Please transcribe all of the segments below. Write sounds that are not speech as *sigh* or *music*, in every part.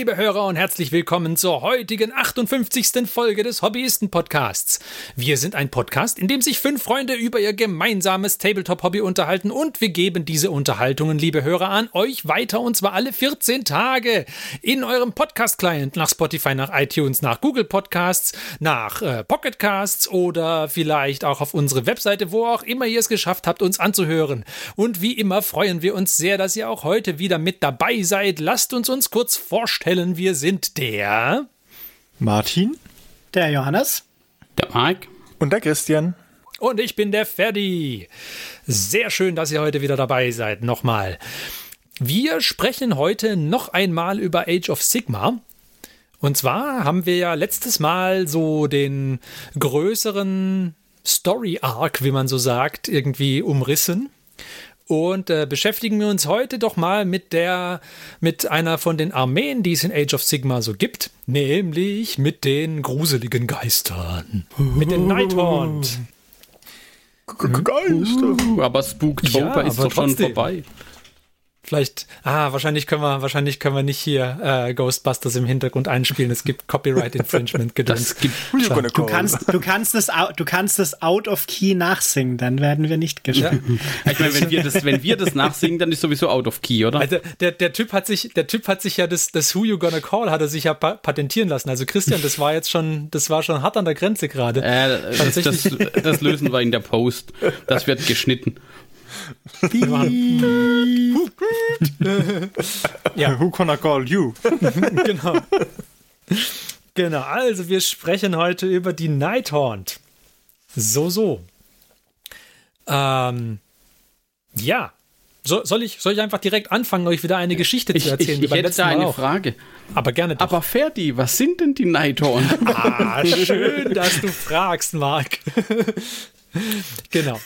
Hörer und herzlich willkommen zur heutigen 58. Folge des Hobbyisten-Podcasts. Wir sind ein Podcast, in dem sich fünf Freunde über ihr gemeinsames Tabletop-Hobby unterhalten und wir geben diese Unterhaltungen, liebe Hörer, an euch weiter und zwar alle 14 Tage in eurem Podcast-Client nach Spotify, nach iTunes, nach Google Podcasts, nach äh, Pocket Casts oder vielleicht auch auf unsere Webseite, wo auch immer ihr es geschafft habt, uns anzuhören. Und wie immer freuen wir uns sehr, dass ihr auch heute wieder mit dabei seid. Lasst uns uns kurz vorstellen. Wir sind der Martin, der Johannes, der Mike und der Christian. Und ich bin der Ferdi. Sehr schön, dass ihr heute wieder dabei seid. Nochmal. Wir sprechen heute noch einmal über Age of Sigma. Und zwar haben wir ja letztes Mal so den größeren Story Arc, wie man so sagt, irgendwie umrissen und äh, beschäftigen wir uns heute doch mal mit der, mit einer von den Armeen, die es in Age of Sigma so gibt, nämlich mit den gruseligen Geistern, mit den Nighthaunt. Geister. Aber Spooktober ja, ist doch schon vorbei. Vielleicht, ah, wahrscheinlich können wir, wahrscheinlich können wir nicht hier äh, Ghostbusters im Hintergrund einspielen. Es gibt Copyright Infringement gedöns. Du kannst, du kannst es, du kannst es out of key nachsingen, dann werden wir nicht gesperrt. Ja. Ich meine, wenn wir das, wenn wir das nachsingen, dann ist sowieso out of key, oder? Also der, der Typ hat sich, der Typ hat sich ja das, das Who You Gonna Call hat er sich ja patentieren lassen. Also Christian, das war jetzt schon, das war schon hart an der Grenze gerade. Äh, das, das, das lösen wir in der Post. Das wird geschnitten ja. Who gonna call you? *laughs* genau. Genau, also wir sprechen heute über die Nighthaunt. So, so. Ähm, ja. So, soll, ich, soll ich einfach direkt anfangen, euch wieder eine Geschichte ich, zu erzählen? Ich, ich hätte da eine auch. Frage. Aber gerne doch. Aber Ferdi, was sind denn die Nighthaunt? ah, schön, dass du fragst, Marc. *laughs* genau.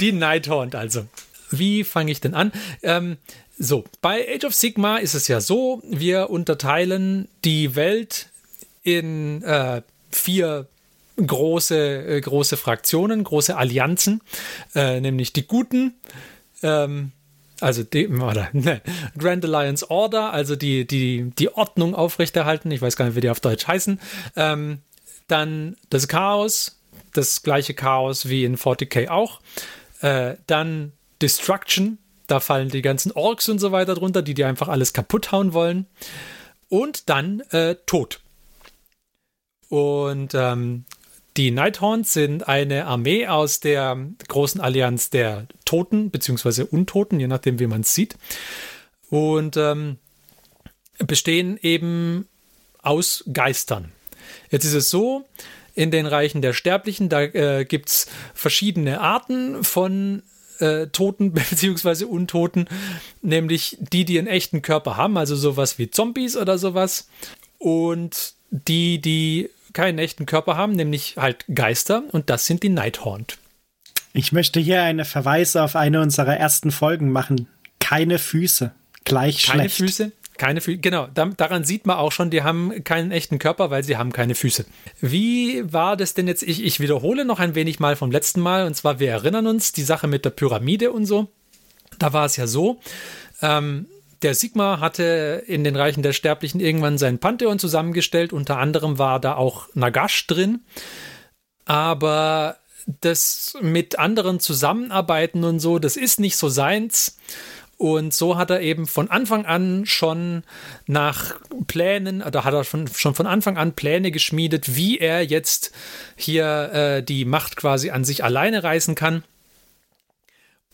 Die Nighthaunt also. Wie fange ich denn an? Ähm, so, bei Age of Sigma ist es ja so, wir unterteilen die Welt in äh, vier große, äh, große Fraktionen, große Allianzen, äh, nämlich die Guten, ähm, also die, oder, *laughs* ne, Grand Alliance Order, also die, die, die Ordnung aufrechterhalten, ich weiß gar nicht, wie die auf Deutsch heißen, ähm, dann das Chaos, das gleiche Chaos wie in 40k auch, äh, dann Destruction. Da fallen die ganzen Orks und so weiter drunter, die dir einfach alles kaputt hauen wollen. Und dann äh, Tod. Und ähm, die Nighthorns sind eine Armee aus der großen Allianz der Toten, beziehungsweise Untoten, je nachdem, wie man es sieht. Und ähm, bestehen eben aus Geistern. Jetzt ist es so, in den Reichen der Sterblichen, da äh, gibt es verschiedene Arten von äh, Toten *laughs* bzw. Untoten, nämlich die, die einen echten Körper haben, also sowas wie Zombies oder sowas, und die, die keinen echten Körper haben, nämlich halt Geister, und das sind die Nighthaunt. Ich möchte hier einen Verweis auf eine unserer ersten Folgen machen. Keine Füße. Gleich Keine schlecht. Füße, keine Füße, genau. daran sieht man auch schon, die haben keinen echten Körper, weil sie haben keine Füße. Wie war das denn jetzt? Ich, ich wiederhole noch ein wenig mal vom letzten Mal. Und zwar, wir erinnern uns, die Sache mit der Pyramide und so. Da war es ja so, ähm, der Sigma hatte in den Reichen der Sterblichen irgendwann sein Pantheon zusammengestellt. Unter anderem war da auch Nagash drin. Aber das mit anderen zusammenarbeiten und so, das ist nicht so seins. Und so hat er eben von Anfang an schon nach Plänen, oder hat er schon, schon von Anfang an Pläne geschmiedet, wie er jetzt hier äh, die Macht quasi an sich alleine reißen kann.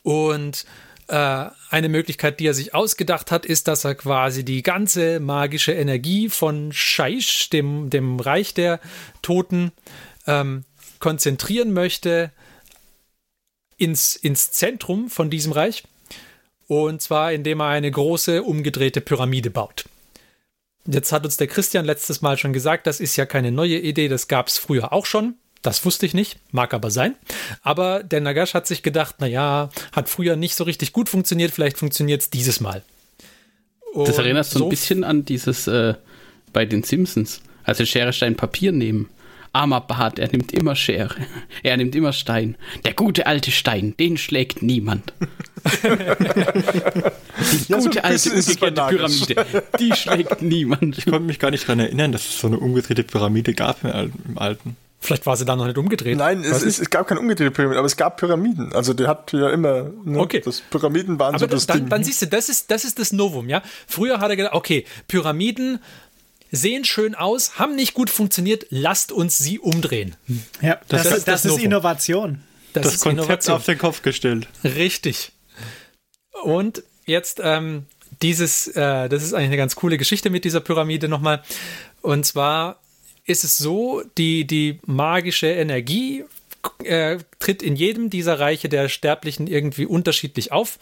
Und äh, eine Möglichkeit, die er sich ausgedacht hat, ist, dass er quasi die ganze magische Energie von Shaish, dem, dem Reich der Toten, ähm, konzentrieren möchte ins, ins Zentrum von diesem Reich und zwar, indem er eine große umgedrehte Pyramide baut. Jetzt hat uns der Christian letztes Mal schon gesagt, das ist ja keine neue Idee, das gab es früher auch schon. Das wusste ich nicht, mag aber sein. Aber der Nagash hat sich gedacht, naja, hat früher nicht so richtig gut funktioniert, vielleicht funktioniert es dieses Mal. Und das erinnert so ein bisschen an dieses äh, bei den Simpsons. Also Schere, Stein, Papier nehmen. Armer Bart, er nimmt immer Schere. Er nimmt immer Stein. Der gute alte Stein, den schlägt niemand. Die Ja, so gute ein alte umgekehrte. Pyramide, die schlägt niemand. Ich konnte mich gar nicht daran erinnern, dass es so eine umgedrehte Pyramide gab im Al- im Alten. Vielleicht war sie da noch nicht umgedreht. Nein, es, es, es gab keine umgedrehte Pyramide, aber es gab Pyramiden. Also der hat ja immer, ne, Okay. das Pyramiden waren so Aber das dann, Ding. dann siehst du, das ist, das ist das Novum, ja. Früher hat er gedacht, okay, Pyramiden sehen schön aus, haben nicht gut funktioniert, lasst uns sie umdrehen. Ja, das, Das das, ist das ist Novum. Innovation. Das, Das, ist Konzept Innovation. auf den Kopf gestellt. Richtig. Und jetzt ähm, dieses, äh, das ist eigentlich eine ganz coole Geschichte mit dieser Pyramide nochmal. Und zwar ist es so, die, die magische Energie äh, tritt in jedem dieser Reiche der Sterblichen irgendwie unterschiedlich auf.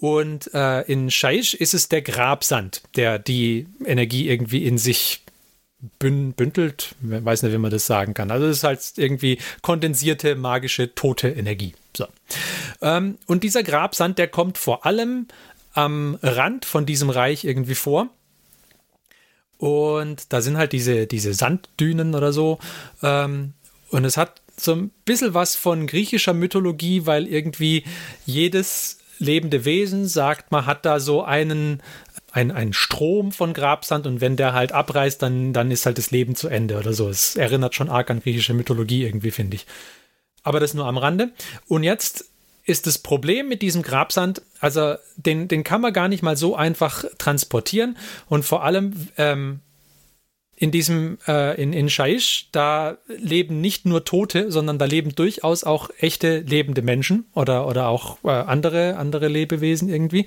Und äh, in Shaish ist es der Grabsand, der die Energie irgendwie in sich bün bündelt. Ich weiß nicht, wie man das sagen kann. Also es ist halt irgendwie kondensierte, magische, tote Energie. So. Ähm, und dieser Grabsand, der kommt vor allem am Rand von diesem Reich irgendwie vor. Und da sind halt diese, diese Sanddünen oder so. Ähm, und es hat so ein bisschen was von griechischer Mythologie, weil irgendwie jedes lebende Wesen sagt, man hat da so einen, ein, einen Strom von Grabsand und wenn der halt abreißt, dann, dann ist halt das Leben zu Ende oder so. Es erinnert schon arg an griechische Mythologie irgendwie, finde ich. Aber das nur am Rande. Und jetzt ist das Problem mit diesem Grabsand, also den, den kann man gar nicht mal so einfach transportieren. Und vor allem ähm, in diesem, äh, in, in Shaish, da leben nicht nur Tote, sondern da leben durchaus auch echte lebende Menschen oder, oder auch äh, andere, andere Lebewesen irgendwie.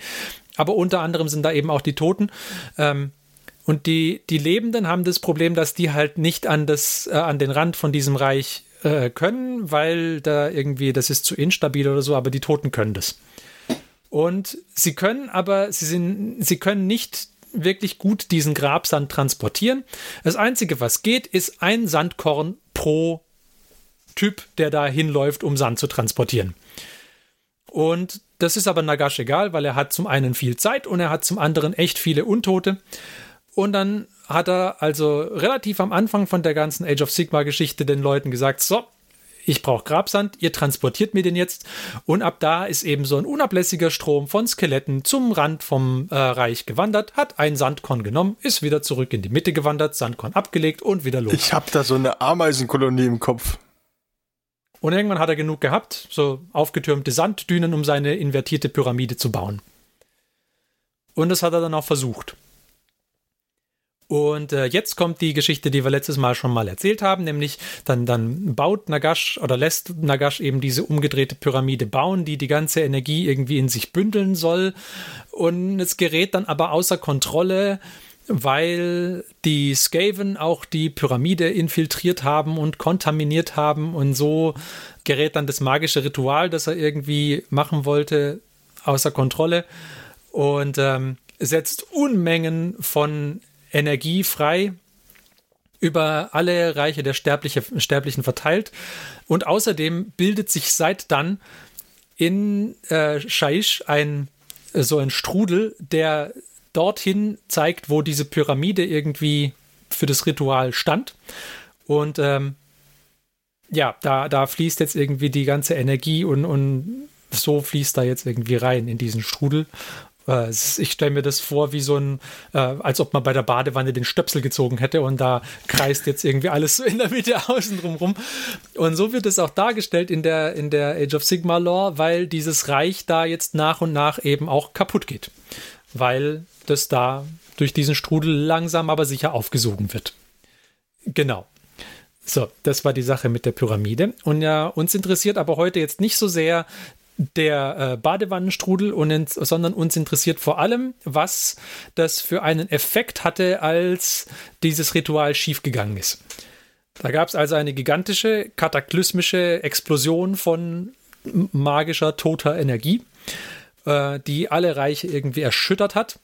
Aber unter anderem sind da eben auch die Toten. Ähm, und die, die Lebenden haben das Problem, dass die halt nicht an, das, äh, an den Rand von diesem Reich äh, können, weil da irgendwie, das ist zu instabil oder so, aber die Toten können das. Und sie können aber, sie sind, sie können nicht wirklich gut diesen Grabsand transportieren. Das Einzige, was geht, ist ein Sandkorn pro Typ, der da hinläuft, um Sand zu transportieren. Und das ist aber Nagash egal, weil er hat zum einen viel Zeit und er hat zum anderen echt viele Untote. Und dann hat er also relativ am Anfang von der ganzen Age of Sigma-Geschichte den Leuten gesagt, so, ich brauche Grabsand, ihr transportiert mir den jetzt. Und ab da ist eben so ein unablässiger Strom von Skeletten zum Rand vom äh, Reich gewandert, hat ein Sandkorn genommen, ist wieder zurück in die Mitte gewandert, Sandkorn abgelegt und wieder los. ich habe da so eine Ameisenkolonie im Kopf. Und irgendwann hat er genug gehabt, so aufgetürmte Sanddünen, um seine invertierte Pyramide zu bauen. Und das hat er dann auch versucht. Und äh, jetzt kommt die Geschichte, die wir letztes Mal schon mal erzählt haben, nämlich dann, dann baut Nagash oder lässt Nagash eben diese umgedrehte Pyramide bauen, die die ganze Energie irgendwie in sich bündeln soll. Und es gerät dann aber außer Kontrolle, weil die Skaven auch die Pyramide infiltriert haben und kontaminiert haben und so gerät dann das magische Ritual, das er irgendwie machen wollte, außer Kontrolle und ähm, setzt Unmengen von Energie frei über alle Reiche der Sterbliche, Sterblichen verteilt und außerdem bildet sich seit dann in äh, Shaish ein so ein Strudel, der dorthin zeigt, wo diese Pyramide irgendwie für das Ritual stand. Und ähm, ja, da, da fließt jetzt irgendwie die ganze Energie und, und so fließt da jetzt irgendwie rein in diesen Strudel. Äh, Ich stelle mir das vor, wie so ein, äh, als ob man bei der Badewanne den Stöpsel gezogen hätte und da kreist jetzt irgendwie alles so in der Mitte *laughs* außen drum rum. Und so wird es auch dargestellt in der, in der Age of Sigma Lore, weil dieses Reich da jetzt nach und nach eben auch kaputt geht. Weil das da durch diesen Strudel langsam aber sicher aufgesogen wird. Genau. So, das war die Sache mit der Pyramide. Und ja, uns interessiert aber heute jetzt nicht so sehr der äh, Badewannenstrudel, und ins, sondern uns interessiert vor allem, was das für einen Effekt hatte, als dieses Ritual schiefgegangen ist. Da gab es also eine gigantische, kataklysmische Explosion von magischer, toter Energie, äh, die alle Reiche irgendwie erschüttert hat.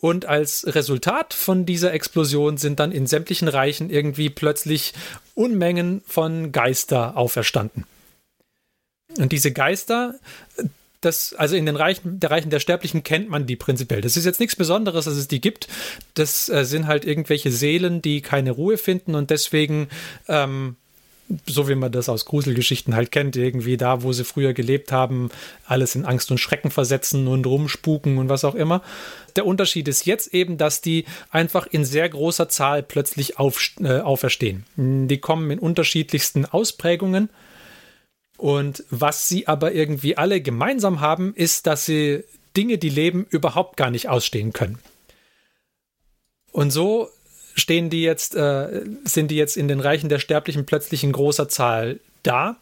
Und als Resultat von dieser Explosion sind dann in sämtlichen Reichen irgendwie plötzlich Unmengen von Geister auferstanden. Und diese Geister, das, also in den Reichen, der Reichen der Sterblichen kennt man die prinzipiell. Das ist jetzt nichts Besonderes, dass es die gibt. Das äh, sind halt irgendwelche Seelen, die keine Ruhe finden und deswegen ähm, so wie man das aus Gruselgeschichten halt kennt, irgendwie da, wo sie früher gelebt haben, alles in Angst und Schrecken versetzen und rumspuken und was auch immer. Der Unterschied ist jetzt eben, dass die einfach in sehr großer Zahl plötzlich auf, äh, auferstehen. Die kommen in unterschiedlichsten Ausprägungen. Und was sie aber irgendwie alle gemeinsam haben, ist, dass sie Dinge, die leben, überhaupt gar nicht ausstehen können. Und so stehen die jetzt, äh, sind die jetzt in den Reichen der Sterblichen plötzlich in großer Zahl da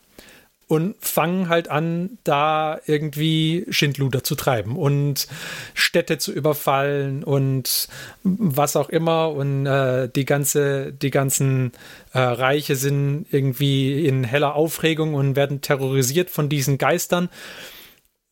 und fangen halt an, da irgendwie Schindluder zu treiben und Städte zu überfallen und was auch immer. Und äh, die ganze, die ganzen äh, Reiche sind irgendwie in heller Aufregung und werden terrorisiert von diesen Geistern.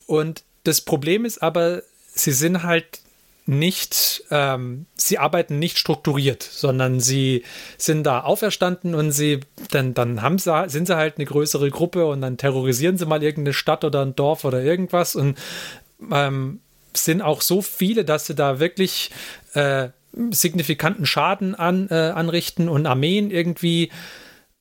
Und das Problem ist aber, sie sind halt nicht, ähm, sie arbeiten nicht strukturiert, sondern sie sind da auferstanden und sie, dann, dann haben sie, sind sie halt eine größere Gruppe und dann terrorisieren sie mal irgendeine Stadt oder ein Dorf oder irgendwas und ähm, sind auch so viele, dass sie da wirklich äh, signifikanten Schaden an, äh, anrichten und Armeen irgendwie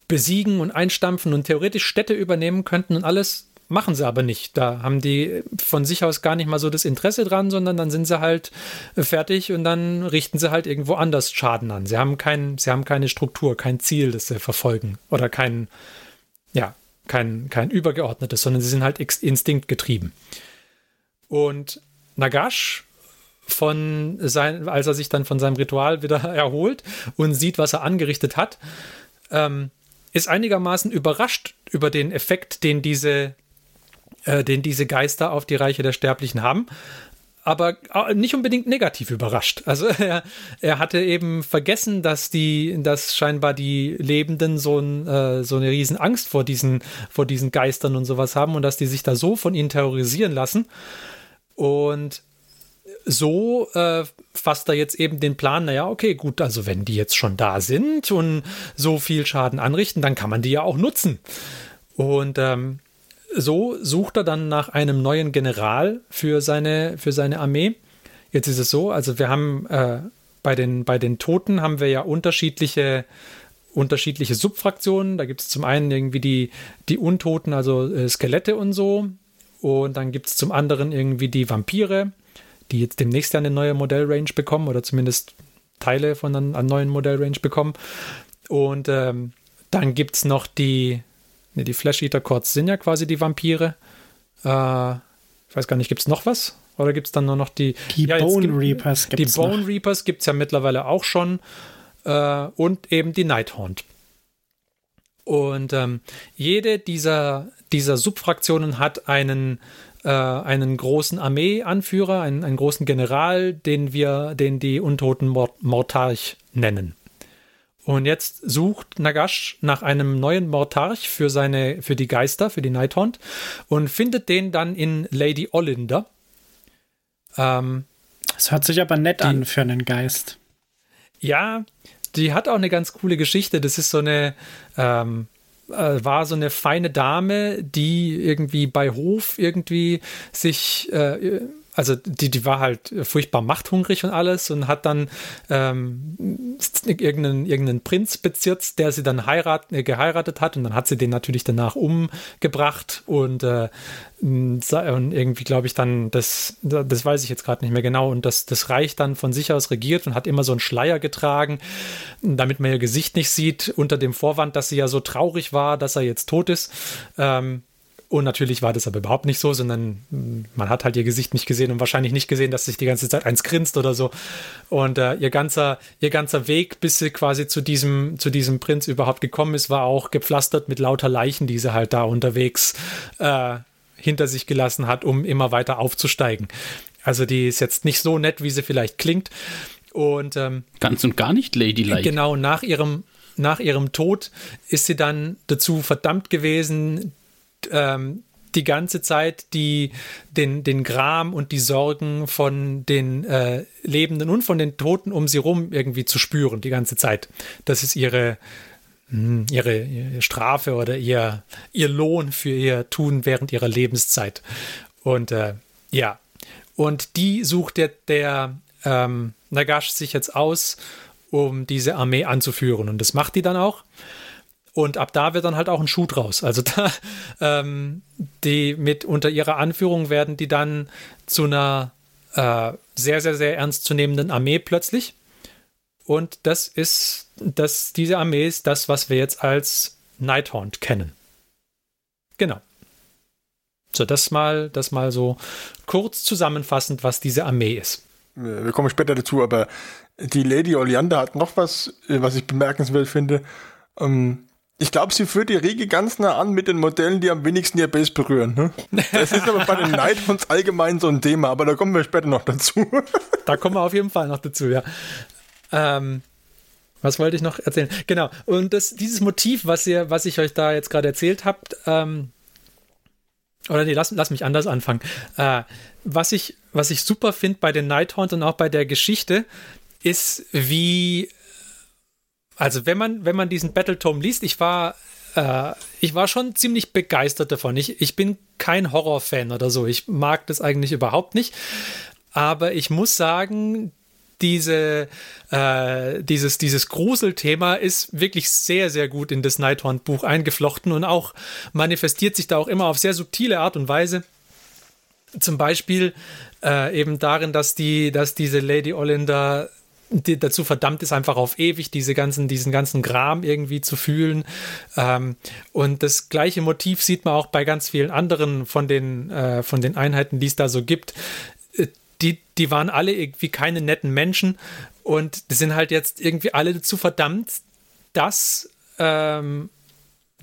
besiegen und einstampfen und theoretisch Städte übernehmen könnten und alles Machen sie aber nicht. Da haben die von sich aus gar nicht mal so das Interesse dran, sondern dann sind sie halt fertig und dann richten sie halt irgendwo anders Schaden an. Sie haben, kein, sie haben keine Struktur, kein Ziel, das sie verfolgen oder kein, ja, kein, kein übergeordnetes, sondern sie sind halt instinktgetrieben. Und Nagash von sein, als er sich dann von seinem Ritual wieder *laughs* erholt und sieht, was er angerichtet hat, ähm, ist einigermaßen überrascht über den Effekt, den diese äh, den diese Geister auf die Reiche der Sterblichen haben aber nicht unbedingt negativ überrascht. Also *laughs* er, er hatte eben vergessen, dass die, dass scheinbar die Lebenden so, ein, äh, so eine riesen Angst vor diesen, vor diesen Geistern und sowas haben und dass die sich da so von ihnen terrorisieren lassen. Und so äh, fasst er jetzt eben den Plan, naja, okay, gut, also wenn die jetzt schon da sind und so viel Schaden anrichten, dann kann man die ja auch nutzen. Und ähm, so sucht er dann nach einem neuen General für seine, für seine Armee. Jetzt ist es so, also wir haben äh, bei, den, bei den Toten haben wir ja unterschiedliche, unterschiedliche Subfraktionen. Da gibt es zum einen irgendwie die, die Untoten, also äh, Skelette und so. Und dann gibt es zum anderen irgendwie die Vampire, die jetzt demnächst ja eine neue Modellrange bekommen oder zumindest Teile von einer, einer neuen Modellrange bekommen. Und ähm, dann gibt es noch die, Ne, die Flash Eater Cords sind ja quasi die Vampire. Äh, ich weiß gar nicht, gibt es noch was? Oder gibt es dann nur noch die. Die ja, Bone gibt, Reapers gibt. Die Bone noch. Reapers gibt es ja mittlerweile auch schon. Äh, und eben die Nighthaunt. Und ähm, jede dieser, dieser Subfraktionen hat einen, äh, einen großen Armeeanführer, einen, einen großen General, den wir, den die Untoten Mort Mortarch nennen. Und jetzt sucht Nagash nach einem neuen Mortarch für seine, für die Geister, für die Nighthaunt und findet den dann in Lady Olinder. Ähm, das hört sich aber nett die, an für einen Geist. Ja, die hat auch eine ganz coole Geschichte. Das ist so eine, ähm, äh, war so eine feine Dame, die irgendwie bei Hof irgendwie sich äh, also die, die war halt furchtbar machthungrig und alles und hat dann ähm, irgendeinen, irgendeinen Prinz bezirzt, der sie dann heirat, äh, geheiratet hat und dann hat sie den natürlich danach umgebracht und, äh, und irgendwie glaube ich dann, das, das weiß ich jetzt gerade nicht mehr genau und das, das Reich dann von sich aus regiert und hat immer so einen Schleier getragen, damit man ihr Gesicht nicht sieht, unter dem Vorwand, dass sie ja so traurig war, dass er jetzt tot ist. Ähm, und natürlich war das aber überhaupt nicht so, sondern hm, man hat halt ihr Gesicht nicht gesehen und wahrscheinlich nicht gesehen, dass sich die ganze Zeit eins grinst oder so. Und äh, ihr ganzer, ihr ganzer Weg, bis sie quasi zu diesem, zu diesem Prinz überhaupt gekommen ist, war auch gepflastert mit lauter Leichen, die sie halt da unterwegs äh, hinter sich gelassen hat, um immer weiter aufzusteigen. Also die ist jetzt nicht so nett, wie sie vielleicht klingt. Und ähm, ganz und gar nicht Ladylike. Genau, nach ihrem nach ihrem Tod ist sie dann dazu verdammt gewesen, ähm, die ganze Zeit die, den, den Gram und die Sorgen von den äh, Lebenden und von den Toten um sie rum irgendwie zu spüren, die ganze Zeit. Das ist ihre, hm, ihre, ihre Strafe oder ihr, ihr Lohn für ihr Tun während ihrer Lebenszeit. Und äh, ja, und die sucht der, der ähm, Nagash sich jetzt aus, um diese Armee anzuführen. Und das macht die dann auch. Und ab da wird dann halt auch ein Schuh draus. Also da, *laughs* ähm, die mit unter ihrer Anführung werden die dann zu einer äh, sehr, sehr, sehr ernstzunehmenden Armee plötzlich. Und das ist, das, diese Armee ist das, was wir jetzt als Nighthaunt kennen. Genau. So, das mal, das mal so kurz zusammenfassend, was diese Armee ist. Wir kommen später dazu, aber die Lady Oleander hat noch was, äh, was ich bemerkenswert finde. Ähm, ich glaube, sie führt die Riege ganz nah an mit den Modellen, die am wenigsten ihr Base berühren. Ne? Das ist aber bei den *laughs* Nighthunts allgemein so ein Thema, aber da kommen wir später noch dazu. Da kommen wir auf jeden Fall noch dazu, ja. Ähm, was wollte ich noch erzählen? Genau. Und das, dieses Motiv, was ihr, was ich euch da jetzt gerade erzählt habt, ähm, oder nee, lass, lass mich anders anfangen. Äh, was ich, was ich super finde bei den Nighthaunt und auch bei der Geschichte, ist, wie also wenn man, wenn man diesen Battletome liest, ich war, äh, ich war schon ziemlich begeistert davon. Ich, ich bin kein Horrorfan oder so. Ich mag das eigentlich überhaupt nicht. Aber ich muss sagen, diese, äh, dieses, dieses Gruselthema ist wirklich sehr, sehr gut in das Nighthorn-Buch eingeflochten und auch manifestiert sich da auch immer auf sehr subtile Art und Weise. Zum Beispiel äh, eben darin, dass die, dass diese Lady Olinda die dazu verdammt ist, einfach auf ewig diese ganzen, diesen ganzen Gram irgendwie zu fühlen. Ähm, und das gleiche Motiv sieht man auch bei ganz vielen anderen von den, äh, von den Einheiten, die es da so gibt. Äh, die, die waren alle irgendwie keine netten Menschen und die sind halt jetzt irgendwie alle dazu verdammt, das, ähm,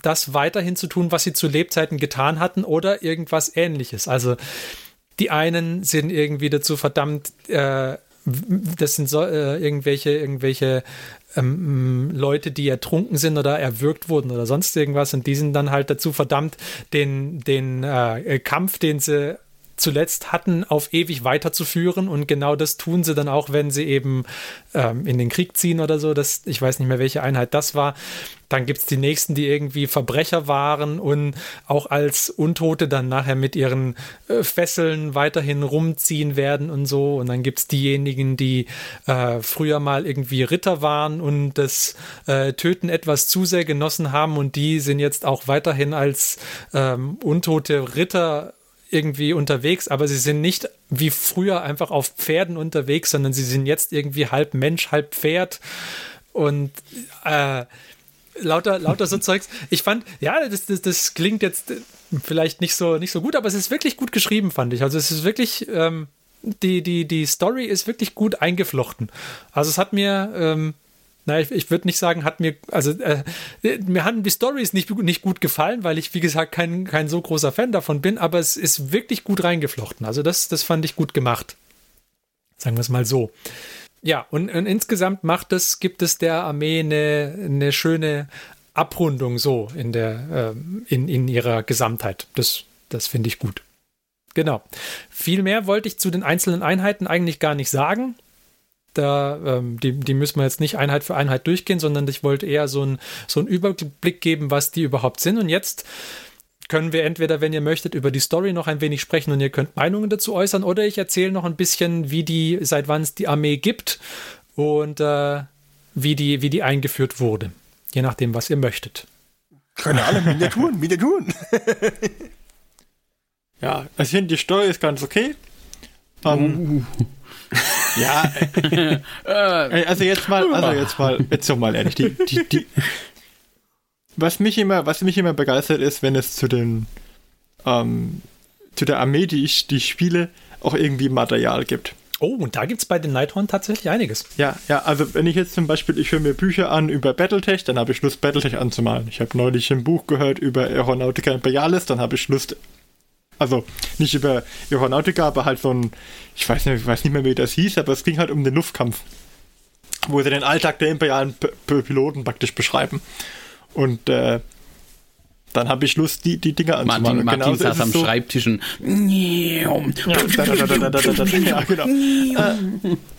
das weiterhin zu tun, was sie zu Lebzeiten getan hatten oder irgendwas ähnliches. Also die einen sind irgendwie dazu verdammt, äh, das sind so, äh, irgendwelche, irgendwelche ähm, Leute, die ertrunken sind oder erwürgt wurden oder sonst irgendwas. Und die sind dann halt dazu verdammt, den, den äh, Kampf, den sie zuletzt hatten, auf ewig weiterzuführen. Und genau das tun sie dann auch, wenn sie eben ähm, in den Krieg ziehen oder so. Das, ich weiß nicht mehr, welche Einheit das war. Dann gibt es die nächsten, die irgendwie Verbrecher waren und auch als Untote dann nachher mit ihren äh, Fesseln weiterhin rumziehen werden und so. Und dann gibt es diejenigen, die äh, früher mal irgendwie Ritter waren und das äh, Töten etwas zu sehr genossen haben und die sind jetzt auch weiterhin als ähm, untote Ritter irgendwie unterwegs, aber sie sind nicht wie früher einfach auf Pferden unterwegs, sondern sie sind jetzt irgendwie halb Mensch, halb Pferd und äh, lauter, lauter so *laughs* Zeugs. Ich fand, ja, das, das, das klingt jetzt vielleicht nicht so, nicht so gut, aber es ist wirklich gut geschrieben, fand ich. Also es ist wirklich, ähm, die, die, die Story ist wirklich gut eingeflochten. Also es hat mir, ähm, na, ich, ich würde nicht sagen, hat mir, also äh, mir hatten die Stories nicht, nicht gut gefallen, weil ich, wie gesagt, kein, kein so großer Fan davon bin, aber es ist wirklich gut reingeflochten. Also das, das fand ich gut gemacht. Sagen wir es mal so. Ja, und, und insgesamt macht es, gibt es der Armee eine, eine schöne Abrundung so in der, äh, in, in ihrer Gesamtheit. Das, das finde ich gut. Genau. Viel mehr wollte ich zu den einzelnen Einheiten eigentlich gar nicht sagen. Da, ähm, die, die müssen wir jetzt nicht Einheit für Einheit durchgehen, sondern ich wollte eher so, ein, so einen Überblick geben, was die überhaupt sind. Und jetzt können wir entweder, wenn ihr möchtet, über die Story noch ein wenig sprechen und ihr könnt Meinungen dazu äußern, oder ich erzähle noch ein bisschen, wie die, seit wann es die Armee gibt und äh, wie, die, wie die eingeführt wurde. Je nachdem, was ihr möchtet. Können alle Miniaturen, *laughs* Miniaturen. ja, also ich finde, die Story ist ganz okay. Um, uh. Ja, *laughs* äh, also jetzt mal, also jetzt mal, jetzt doch mal ehrlich, die, die, die, was mich immer, was mich immer begeistert ist, wenn es zu den, ähm, zu der Armee, die ich, die ich spiele, auch irgendwie Material gibt. Oh, und da gibt es bei den Nighthorn tatsächlich einiges. Ja, ja, also wenn ich jetzt zum Beispiel, ich höre mir Bücher an über Battletech, dann habe ich Lust, Battletech anzumalen. Ich habe neulich ein Buch gehört über Aeronautica Imperialis, dann habe ich Lust, also nicht über Aeronautica, aber halt so ein, ich weiß nicht, ich weiß nicht mehr, wie das hieß, aber es ging halt um den Luftkampf, wo sie den Alltag der imperialen P P Piloten praktisch beschreiben. Und äh, dann habe ich Lust, die, die Dinge anzumalen. Martin, Martin saß am so. Schreibtisch und ja, genau. äh,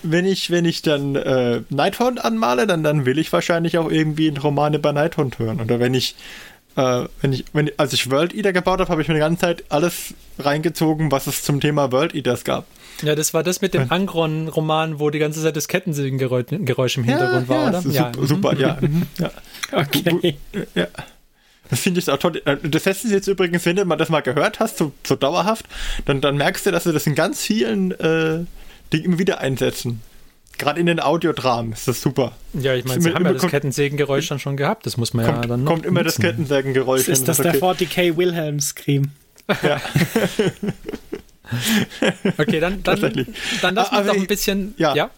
wenn ich wenn ich dann äh, Nighthorn anmale, dann dann will ich wahrscheinlich auch irgendwie einen Roman über Nighthorn hören. Oder wenn ich äh, wenn ich, wenn, als ich World Eater gebaut habe, habe ich mir die ganze Zeit alles reingezogen, was es zum Thema World Eaters gab. Ja, das war das mit dem Angron-Roman, wo die ganze Zeit das Kettensägengeräusch im Hintergrund war, oder? Super, Ja. super, *laughs* ja. mhm, ja. Okay. Ja. Das finde ich auch toll. Äh, Das letzte ist jetzt übrigens, wenn du mal das mal gehört hast, so, so dauerhaft, dann, dann merkst du, dass sie das in ganz vielen äh, Dingen wieder einsetzen. Gerade in den Audiodramen ist das super. Ja, ich meine, sie haben ja das Kettensägengeräusch dann schon gehabt. Das muss man ja Kommt, dann noch kommt immer das nutzen. Kettensägengeräusch. Ist das der okay. 40k Wilhelm Scream? Ja. *laughs* Okay, dann, dann, Tatsächlich. dann lass mich aber doch ein bisschen. ja. ja.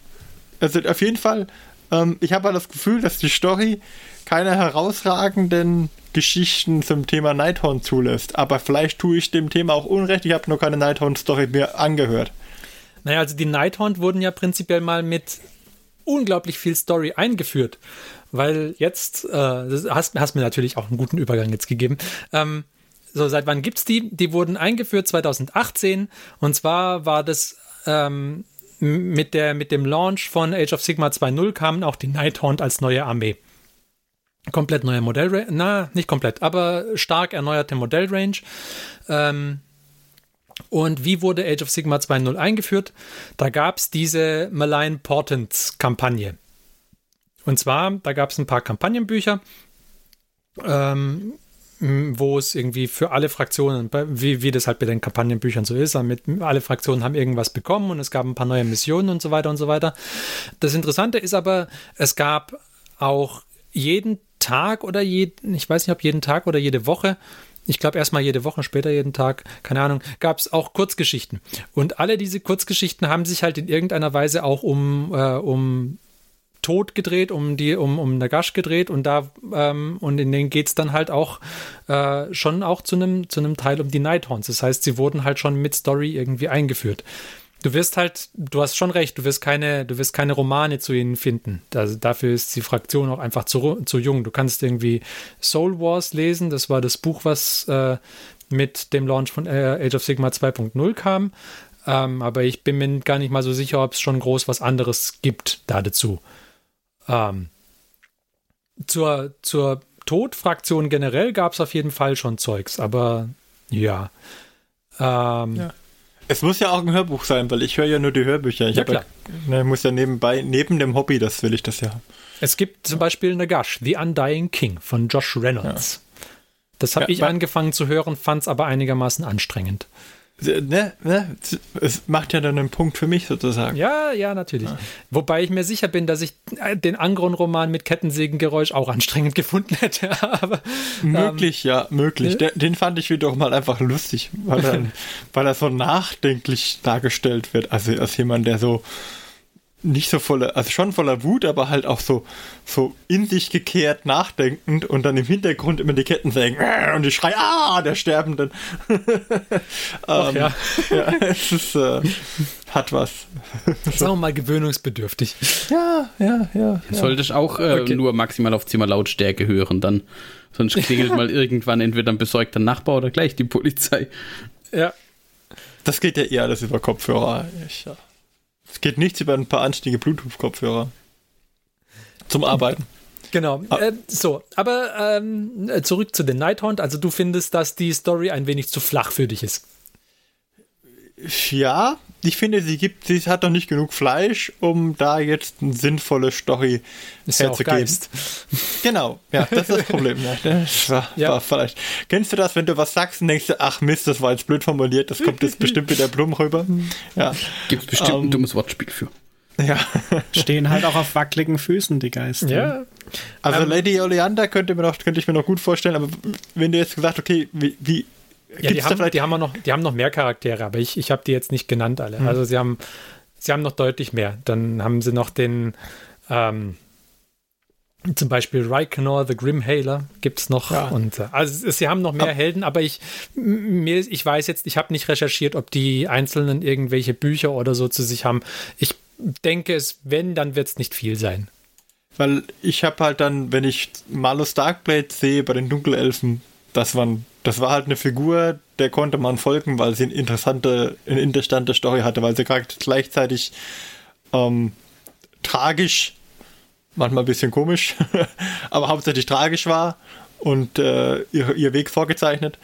Also auf jeden Fall, ähm, ich habe das Gefühl, dass die Story keine herausragenden Geschichten zum Thema Nighthorn zulässt. Aber vielleicht tue ich dem Thema auch Unrecht. Ich habe nur keine Nighthorn-Story mir angehört. Naja, also die Nighthaunt wurden ja prinzipiell mal mit unglaublich viel Story eingeführt. Weil jetzt, äh, hast, hast mir natürlich auch einen guten Übergang jetzt gegeben. Ähm, so, seit wann gibt's die? Die wurden eingeführt 2018. Und zwar war das ähm, mit, der, mit dem Launch von Age of Sigma 2.0 kamen auch die Nighthaunt als neue Armee. Komplett neue Modellrange, na, nicht komplett, aber stark erneuerte Modellrange. Ähm, und wie wurde Age of Sigma 2.0 eingeführt? Da gab es diese Malign Portents Kampagne. Und zwar, da gab es ein paar Kampagnenbücher, ähm, wo es irgendwie für alle Fraktionen, wie, wie das halt bei den Kampagnenbüchern so ist, damit alle Fraktionen haben irgendwas bekommen und es gab ein paar neue Missionen und so weiter und so weiter. Das Interessante ist aber, es gab auch jeden Tag oder jeden, ich weiß nicht, ob jeden Tag oder jede Woche, ich glaube erstmal jede Woche, später jeden Tag, keine Ahnung, gab es auch Kurzgeschichten. Und alle diese Kurzgeschichten haben sich halt in irgendeiner Weise auch um, äh, um Tod gedreht, um die, um, um Nagash gedreht und da, ähm, und in denen geht es dann halt auch äh, schon auch zu einem zu einem Teil um die Nighthorns. Das heißt, sie wurden halt schon mit Story irgendwie eingeführt. Du wirst halt, du hast schon recht, du wirst keine, du wirst keine Romane zu ihnen finden. Also dafür ist die Fraktion auch einfach zu, zu jung. Du kannst irgendwie Soul Wars lesen, das war das Buch, was äh, mit dem Launch von äh, Age of Sigma 2.0 kam. Ähm, aber ich bin mir gar nicht mal so sicher, ob es schon groß was anderes gibt da dazu. Ähm, zur, zur Todfraktion generell gab es auf jeden Fall schon Zeugs, aber ja. Ähm, Ja. Es muss ja auch ein Hörbuch sein, weil ich höre ja nur die Hörbücher. Ich Ja, hab ja, ne, muss ja nebenbei, neben dem Hobby, das will ich das ja haben. Es gibt zum Beispiel Nagash, The Undying King von Josh Reynolds. Das habe Ja, ich angefangen zu hören, fand es aber einigermaßen anstrengend. Ne, ne, es macht ja dann einen Punkt für mich sozusagen. Ja, ja, natürlich. Wobei ich mir sicher bin, dass ich äh, den Angron-Roman mit Kettensägengeräusch auch anstrengend *laughs* gefunden hätte. aber Möglich, ja, möglich. ne? Den fand ich wiederum mal einfach lustig, weil er, *laughs* weil er so nachdenklich dargestellt wird. Also als jemand, der so nicht so voller, also schon voller Wut, aber halt auch so, so in sich gekehrt, nachdenkend und dann im Hintergrund immer die Ketten sägen "Äh", *laughs* und die Schrei, ah, der Sterbenden. *laughs* Ach ähm, ja. ja, es ist, äh, hat was. *laughs* sagen wir mal gewöhnungsbedürftig. Ja, ja, ja. Sollte ich auch äh, Okay. nur maximal auf Zimmerlautstärke hören, dann. Sonst klingelt mal irgendwann entweder ein besorgter Nachbar oder gleich die Polizei. Ja. Das geht ja eher alles über Kopfhörer. Ich, ja. Es geht nichts über ein paar anständige Bluetooth-Kopfhörer. Zum Arbeiten. Genau. Ah. Äh, so, aber ähm, äh, zurück zu den Nighthaunt. Also du findest, dass die Story ein wenig zu flach für dich ist. Ja, ich finde, sie gibt, sie hat noch nicht genug Fleisch, um da jetzt eine sinnvolle Story Ist ja auch herzugeben. Geist. *laughs* Genau, ja, das ist das Problem. Ja, *laughs* das war, Ja. war vielleicht. Kennst du das, wenn du was sagst und denkst, ach Mist, das war jetzt blöd formuliert, das kommt jetzt bestimmt wieder Blumen rüber. Ja, Gibt es bestimmt ein Ähm, dummes Wortspiel für. ja. Stehen halt auch auf wackeligen Füßen, die Geister. Ja. Also Ähm, Lady Oleander könnte, mir noch, könnte ich mir noch gut vorstellen, aber wenn du jetzt gesagt, okay, wie, wie Ja, die haben, die, haben noch, die haben noch mehr Charaktere, aber ich, ich habe die jetzt nicht genannt alle. Also sie haben, sie haben noch deutlich mehr. Dann haben sie noch den, ähm, zum Beispiel Rykenor, the Grimhailer, gibt es noch. Ja. Und, äh, also sie haben noch mehr Helden, aber ich, mir, ich weiß jetzt, ich habe nicht recherchiert, ob die Einzelnen irgendwelche Bücher oder so zu sich haben. Ich denke, es, wenn, dann wird es nicht viel sein. Weil ich habe halt dann, wenn ich Malus Darkblade sehe bei den Dunkelelfen, das, waren, das war halt eine Figur, der konnte man folgen, weil sie eine interessante, eine interessante Story hatte, weil sie gerade gleichzeitig ähm, tragisch, manchmal ein bisschen komisch, *laughs* aber hauptsächlich tragisch war und äh, ihr, ihr Weg vorgezeichnet.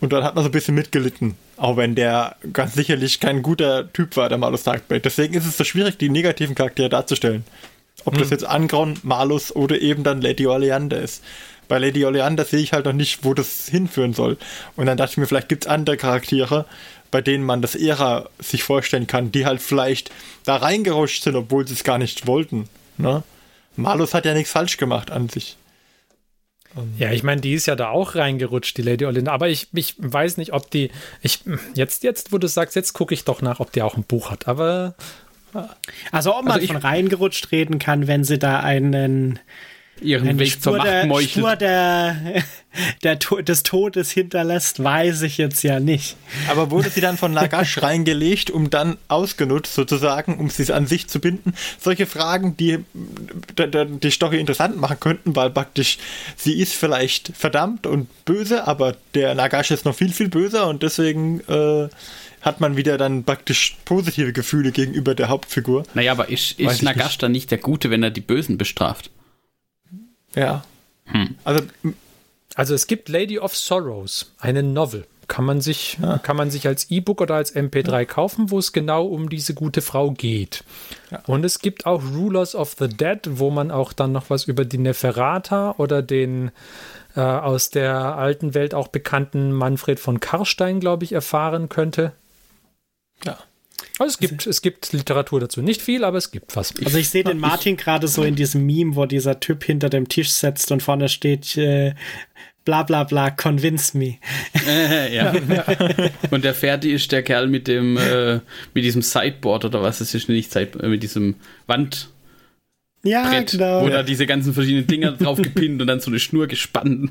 Und dann hat man so ein bisschen mitgelitten. Auch wenn der ganz sicherlich kein guter Typ war, der Malus Darkblade. Deswegen ist es so schwierig, die negativen Charaktere darzustellen. Ob das jetzt Angron, Malus oder eben dann Lady Oleander ist. Bei Lady Oleander sehe ich halt noch nicht, wo das hinführen soll. Und dann dachte ich mir, vielleicht gibt es andere Charaktere, bei denen man das eher sich vorstellen kann, die halt vielleicht da reingerutscht sind, obwohl sie es gar nicht wollten. Ne? Malus hat ja nichts falsch gemacht an sich. Ja, ich meine, die ist ja da auch reingerutscht, die Lady Olinda. Aber ich, ich weiß nicht, ob die. Ich, jetzt, jetzt, wo du sagst, jetzt gucke ich doch nach, ob die auch ein Buch hat. Aber. Also, ob man Also ich- von reingerutscht reden kann, wenn sie da einen Ihren eine Weg zur Spur, Macht der, meuchelt. Spur der, *laughs* der, To- des Todes hinterlässt, weiß ich jetzt ja nicht. Aber wurde sie dann von Nagash *laughs* reingelegt, um dann ausgenutzt sozusagen, um sie an sich zu binden? Solche Fragen, die die Story interessant machen könnten, weil praktisch sie ist vielleicht verdammt und böse, aber der Nagash ist noch viel, viel böser und deswegen äh, hat man wieder dann praktisch positive Gefühle gegenüber der Hauptfigur. Naja, aber ist, ist Nagash nicht. dann nicht der Gute, wenn er die Bösen bestraft? Ja. Also Also es gibt Lady of Sorrows, eine Novel. Kann man sich, kann man sich als E-Book oder als MP3 kaufen, wo es genau um diese gute Frau geht. Und es gibt auch Rulers of the Dead, wo man auch dann noch was über die Neferata oder den äh, aus der alten Welt auch bekannten Manfred von Karstein, glaube ich, erfahren könnte. Ja. Also es gibt, es gibt Literatur dazu. Nicht viel, aber es gibt was. Also ich sehe den Martin gerade so in diesem Meme, wo dieser Typ hinter dem Tisch setzt und vorne steht äh, bla bla bla, convince me. Äh, ja. *laughs* Und der Ferdi ist der Kerl mit dem, äh, mit diesem Sideboard oder was es ist, nicht Sideboard, äh, mit diesem Wandbrett, Ja, genau. wo da diese ganzen verschiedenen Dinger drauf gepinnt und dann so eine Schnur gespannt.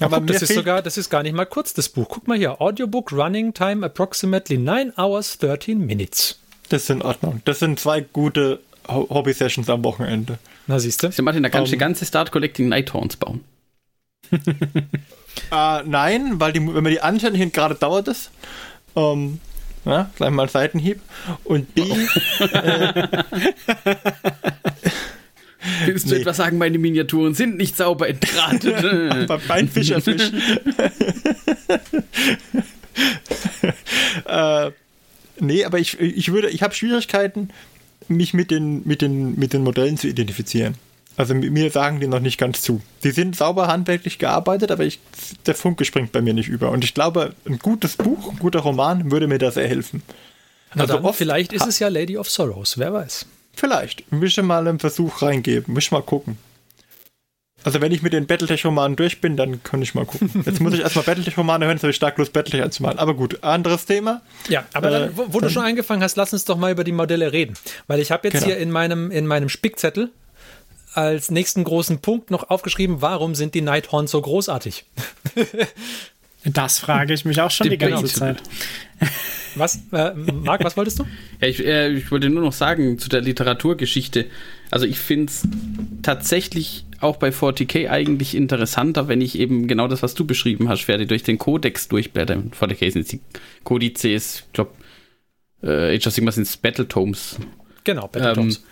Aber Guck, das ist sogar, das ist gar nicht mal kurz, das Buch. Guck mal hier. Audiobook Running Time approximately 9 hours 13 minutes. das ist in Ordnung. Das sind zwei gute Ho- Hobby-Sessions am Wochenende. Na, siehst du? Also Martin, da kannst du Um, die ganze Start Collecting Nighthorns bauen. Äh, *laughs* nein, weil die, wenn man die anständig und gerade dauert es. Ähm, ja, gleich mal ein Seitenhieb. Und B, *laughs* *laughs* *laughs* Willst du Nee. etwas sagen, meine Miniaturen sind nicht sauber entdrahtet? *laughs* beim Beinfischerfisch. *laughs* äh, nee, aber ich, ich würde, ich habe Schwierigkeiten, mich mit den, mit, den, mit den Modellen zu identifizieren. Also mir sagen die noch nicht ganz zu. Die sind sauber handwerklich gearbeitet, aber ich, der Funke springt bei mir nicht über. Und ich glaube, ein gutes Buch, ein guter Roman würde mir da sehr helfen. Also dann, oft vielleicht ist es ja Lady of Sorrows, wer weiß. Vielleicht. Müsste mal einen Versuch reingeben. Müsste mal gucken. Also wenn ich mit den Battletech-Romanen durch bin, dann kann ich mal gucken. Jetzt muss ich *laughs* erstmal Battletech-Romane hören, jetzt habe ich stark Lust, Battletech anzumalen. Aber gut, anderes Thema. Ja, aber Äh, dann, wo, wo du schon angefangen hast, lass uns doch mal über die Modelle reden. Weil ich habe jetzt Genau. hier in meinem, in meinem Spickzettel als nächsten großen Punkt noch aufgeschrieben, warum sind die Nighthorns so großartig? *laughs* Das frage ich mich auch schon die ganze Debatable. Zeit. Was, äh, Marc, was wolltest du? *laughs* Ja, ich, äh, ich wollte nur noch sagen zu der Literaturgeschichte. Also ich finde es tatsächlich auch bei 40k eigentlich interessanter, wenn ich eben genau das, was du beschrieben hast, werde durch den Kodex durchblätter. 40k sind die Kodizes, ich glaube, äh, Age of Sigmar sind Battletomes. Genau, Battletoads. Ähm,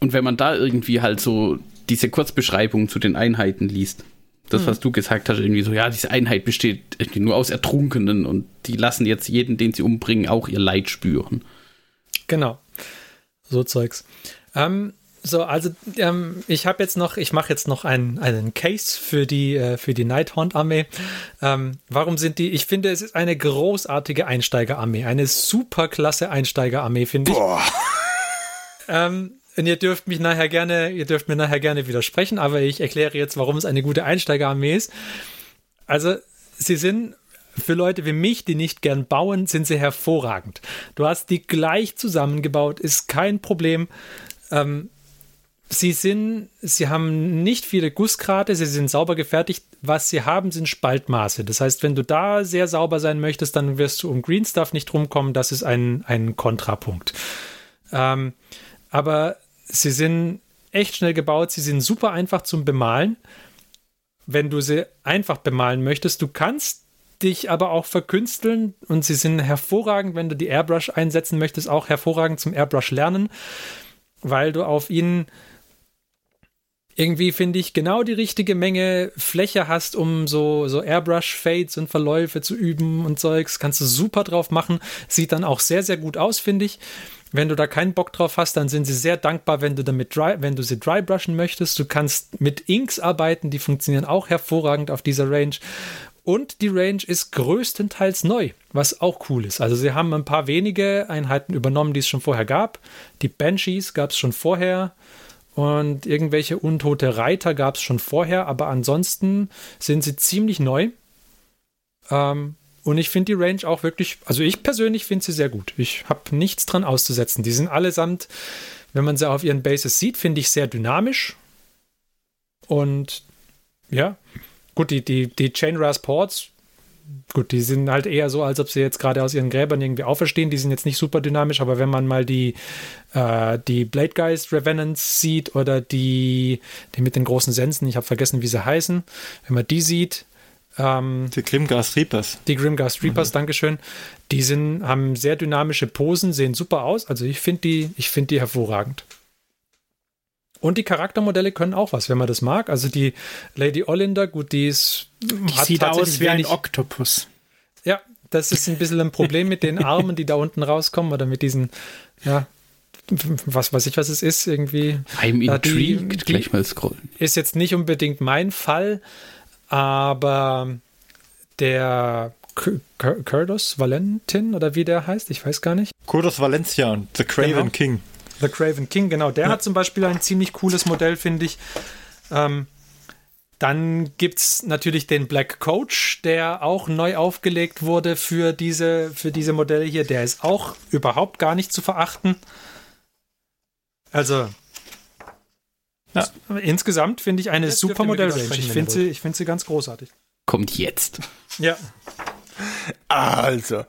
Und wenn man da irgendwie halt so diese Kurzbeschreibung zu den Einheiten liest, das, was du gesagt hast, irgendwie so, ja, diese Einheit besteht irgendwie nur aus Ertrunkenen und die lassen jetzt jeden, den sie umbringen, auch ihr Leid spüren. Genau. So Zeugs. Ähm, so, also ähm, ich habe jetzt noch, ich mache jetzt noch einen, einen Case für die, äh, für die Nighthorn-Armee. Ähm, warum sind die? Ich finde, es ist eine großartige Einsteigerarmee, eine superklasse Einsteigerarmee, finde ich. Ähm, und ihr dürft mich nachher gerne, ihr dürft mir nachher gerne widersprechen, aber ich erkläre jetzt, warum es eine gute Einsteigerarmee ist. Also, sie sind für Leute wie mich, die nicht gern bauen, sind sie hervorragend. Du hast die gleich zusammengebaut, ist kein Problem. Ähm, sie sind, sie haben nicht viele Gussgrate, sie sind sauber gefertigt. Was sie haben, sind Spaltmaße. Das heißt, wenn du da sehr sauber sein möchtest, dann wirst du um Green Stuff nicht rumkommen. Das ist ein, ein Kontrapunkt. Ähm, aber sie sind echt schnell gebaut, sie sind super einfach zum Bemalen. Wenn du sie einfach bemalen möchtest, du kannst dich aber auch verkünsteln und sie sind hervorragend, wenn du die Airbrush einsetzen möchtest, auch hervorragend zum Airbrush lernen, weil du auf ihnen irgendwie finde ich genau die richtige Menge Fläche hast, um so, so Airbrush-Fades und Verläufe zu üben und Zeugs. Kannst du super drauf machen. Sieht dann auch sehr, sehr gut aus, finde ich. Wenn du da keinen Bock drauf hast, dann sind sie sehr dankbar, wenn du damit dry, wenn du sie dry brushen möchtest. Du kannst mit Inks arbeiten, die funktionieren auch hervorragend auf dieser Range. Und die Range ist größtenteils neu, was auch cool ist. Also sie haben ein paar wenige Einheiten übernommen, die es schon vorher gab. Die Banshees gab es schon vorher. Und irgendwelche untote Reiter gab es schon vorher, aber ansonsten sind sie ziemlich neu. Ähm, und ich finde die Range auch wirklich, also ich persönlich finde sie sehr gut. Ich habe nichts dran auszusetzen. Die sind allesamt, wenn man sie auf ihren Bases sieht, finde ich sehr dynamisch. Und ja, gut, die, die, die Chainras Ports gut, die sind halt eher so, als ob sie jetzt gerade aus ihren Gräbern irgendwie auferstehen. Die sind jetzt nicht super dynamisch, aber wenn man mal die, äh, die Bladegeist Revenants sieht oder die, die mit den großen Sensen, ich habe vergessen, wie sie heißen, wenn man die sieht, ähm, die Grimgast Reapers. Die Grimgast Reapers, mhm. Dankeschön. Die sind, haben sehr dynamische Posen, sehen super aus. Also ich finde die, ich finde die hervorragend. Und die Charaktermodelle können auch was, wenn man das mag. Also die Lady Olinder, gut, die ist. Die sieht aus wie ein Oktopus. Ja, das ist ein bisschen ein Problem mit den *laughs* Armen, die da unten rauskommen oder mit diesen, ja, was weiß ich, was es ist, irgendwie. I'm intrigued, die, gleich mal scrollen. Ist jetzt nicht unbedingt mein Fall, aber der Kurdos Valentin oder wie der heißt, ich weiß gar nicht. Kurdos Valencian, The Craven genau. King. The Craven King, genau. Der ja. hat zum Beispiel ein ziemlich cooles Modell, finde ich. Ähm, dann gibt es natürlich den Black Coach, der auch neu aufgelegt wurde für diese, für diese Modelle hier. Der ist auch überhaupt gar nicht zu verachten. Also, ja. insgesamt finde ich eine Jetzt super Modellrange. Ich finde sie, find sie ganz großartig. Kommt jetzt. Ja. Also,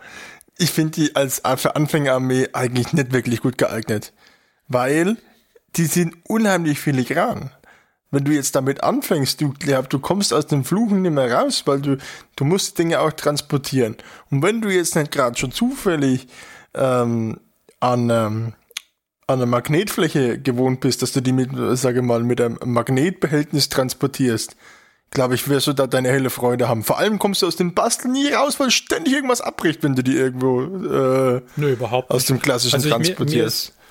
ich finde die als für Anfängerarmee eigentlich nicht wirklich gut geeignet weil die sind unheimlich filigran. Wenn du jetzt damit anfängst, du, du kommst aus dem Fluchen nicht mehr raus, weil du, du musst Dinge auch transportieren. Und wenn du jetzt nicht gerade schon zufällig ähm, an, ähm, an einer Magnetfläche gewohnt bist, dass du die mit, sage mal, mit einem Magnetbehältnis transportierst, glaube ich, wirst du da deine helle Freude haben. Vor allem kommst du aus dem Basteln nie raus, weil ständig irgendwas abbricht, wenn du die irgendwo äh, Nö, überhaupt aus dem klassischen also transportierst. Mir, mir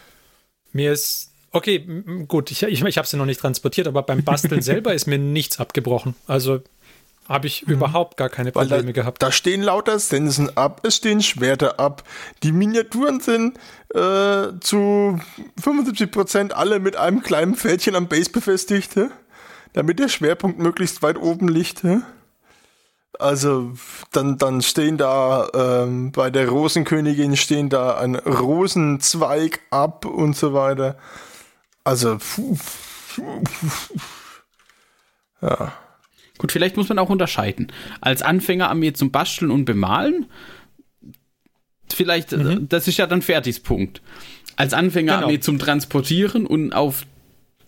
mir ist, okay, gut, ich, ich, ich habe sie noch nicht transportiert, aber beim Basteln *laughs* selber ist mir nichts abgebrochen. Also habe ich mhm. überhaupt gar keine Probleme da, gehabt. Da stehen lauter Sensen ab, es stehen Schwerter ab. Die Miniaturen sind äh, zu 75% alle mit einem kleinen Fältchen am Base befestigt, hä? damit der Schwerpunkt möglichst weit oben liegt. Hä? Also dann, dann stehen da ähm, bei der Rosenkönigin stehen da ein Rosenzweig ab und so weiter. Also ja. Gut, vielleicht muss man auch unterscheiden. Als Anfänger an mir zum Basteln und Bemalen, vielleicht, mhm. das ist ja dann Fertigspunkt. Als Anfänger genau. zum Transportieren und auf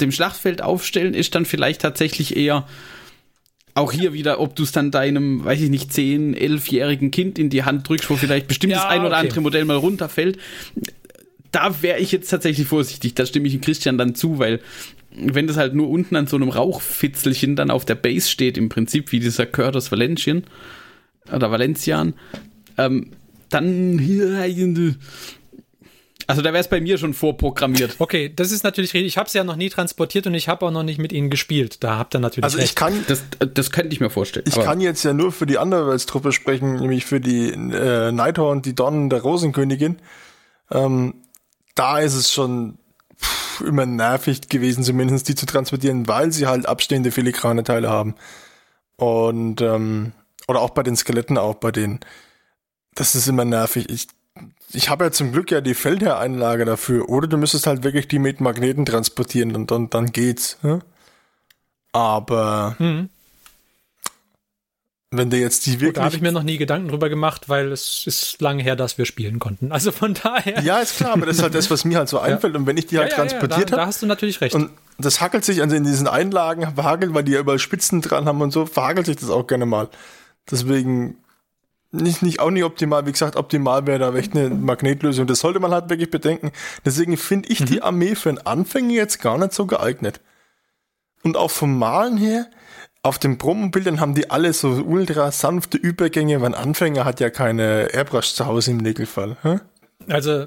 dem Schlachtfeld aufstellen, ist dann vielleicht tatsächlich eher auch hier wieder, ob du es dann deinem, weiß ich nicht, 10, 11-jährigen Kind in die Hand drückst, wo vielleicht bestimmt ja, das ein oder okay. andere Modell mal runterfällt. Da wäre ich jetzt tatsächlich vorsichtig. Da stimme ich Christian dann zu, weil wenn das halt nur unten an so einem Rauchfitzelchen dann auf der Base steht, im Prinzip wie dieser Curtis Valencian oder Valencian, ähm, dann hier also da wäre es bei mir schon vorprogrammiert. Okay, das ist natürlich richtig. Ich habe es ja noch nie transportiert und ich habe auch noch nicht mit ihnen gespielt. Da habt ihr natürlich Also recht. ich kann... Das, das könnte ich mir vorstellen. Ich kann jetzt ja nur für die Underworlds-Truppe sprechen, nämlich für die äh, Nighthorn, die Donnen der Rosenkönigin. Ähm, da ist es schon immer nervig gewesen, zumindest die zu transportieren, weil sie halt abstehende filigrane Teile haben. Und ähm, oder auch bei den Skeletten auch bei denen. Das ist immer nervig. Ich ich habe ja zum Glück ja die Feldherreinlage dafür. Oder du müsstest halt wirklich die mit Magneten transportieren und dann, dann geht's. Ja? Aber mhm. Wenn du jetzt die wirklich. Da habe ich mir noch nie Gedanken drüber gemacht, weil es ist lange her, dass wir spielen konnten. Also von daher. Ja, ist klar, aber das ist halt das, was mir halt so *laughs* einfällt. Ja. Und wenn ich die halt ja, ja, transportiert habe. Da, da hast du natürlich recht. Und das hackelt sich, also in diesen Einlagen verhagelt, weil die ja überall Spitzen dran haben und so, verhagelt sich das auch gerne mal. Deswegen nicht, nicht auch nicht optimal. Wie gesagt, optimal wäre da echt eine Magnetlösung. Das sollte man halt wirklich bedenken. Deswegen finde ich mhm. die Armee für einen Anfänger jetzt gar nicht so geeignet. Und auch vom Malen her, auf den Promobildern haben die alle so ultra sanfte Übergänge, weil ein Anfänger hat ja keine Airbrush zu Hause im Regelfall. Hä? Also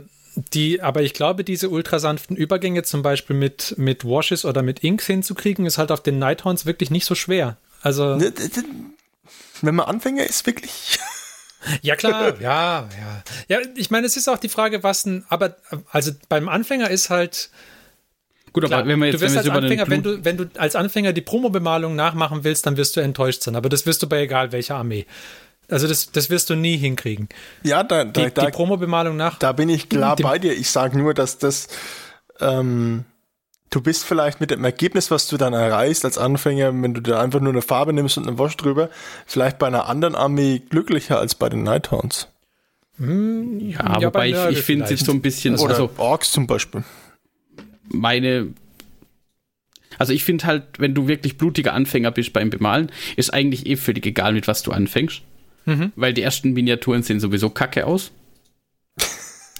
die, aber ich glaube, diese ultrasanften Übergänge zum Beispiel mit, mit Washes oder mit Inks hinzukriegen, ist halt auf den Nighthorns wirklich nicht so schwer. Also. Ne, wenn man Anfänger ist, wirklich. *laughs* Ja, klar, ja, ja. Ja, ich meine, es ist auch die Frage, was ein, aber, also beim Anfänger ist halt. Gut, aber klar, wenn wir jetzt, du wirst wenn wir als jetzt über den Anfänger, wenn du, wenn du als Anfänger die Promobemalung nachmachen willst, dann wirst du enttäuscht sein. Aber das wirst du bei egal welcher Armee. Also das, das wirst du nie hinkriegen. Ja, da, da, Die, da, die Promobemalung nach. da bin ich klar Die- bei dir. Ich sage nur, dass das, ähm, du bist vielleicht mit dem Ergebnis, was du dann erreichst als Anfänger, wenn du da einfach nur eine Farbe nimmst und einen Wasch drüber, vielleicht bei einer anderen Armee glücklicher als bei den Nighthorns. Ja, Ja, wobei bei ich, ich finde es vielleicht. so ein bisschen, Oder also Orks zum Beispiel. Meine. Also ich finde halt, wenn du wirklich blutiger Anfänger bist beim Bemalen, ist eigentlich eh völlig egal, mit was du anfängst. Mhm. Weil die ersten Miniaturen sehen sowieso kacke aus.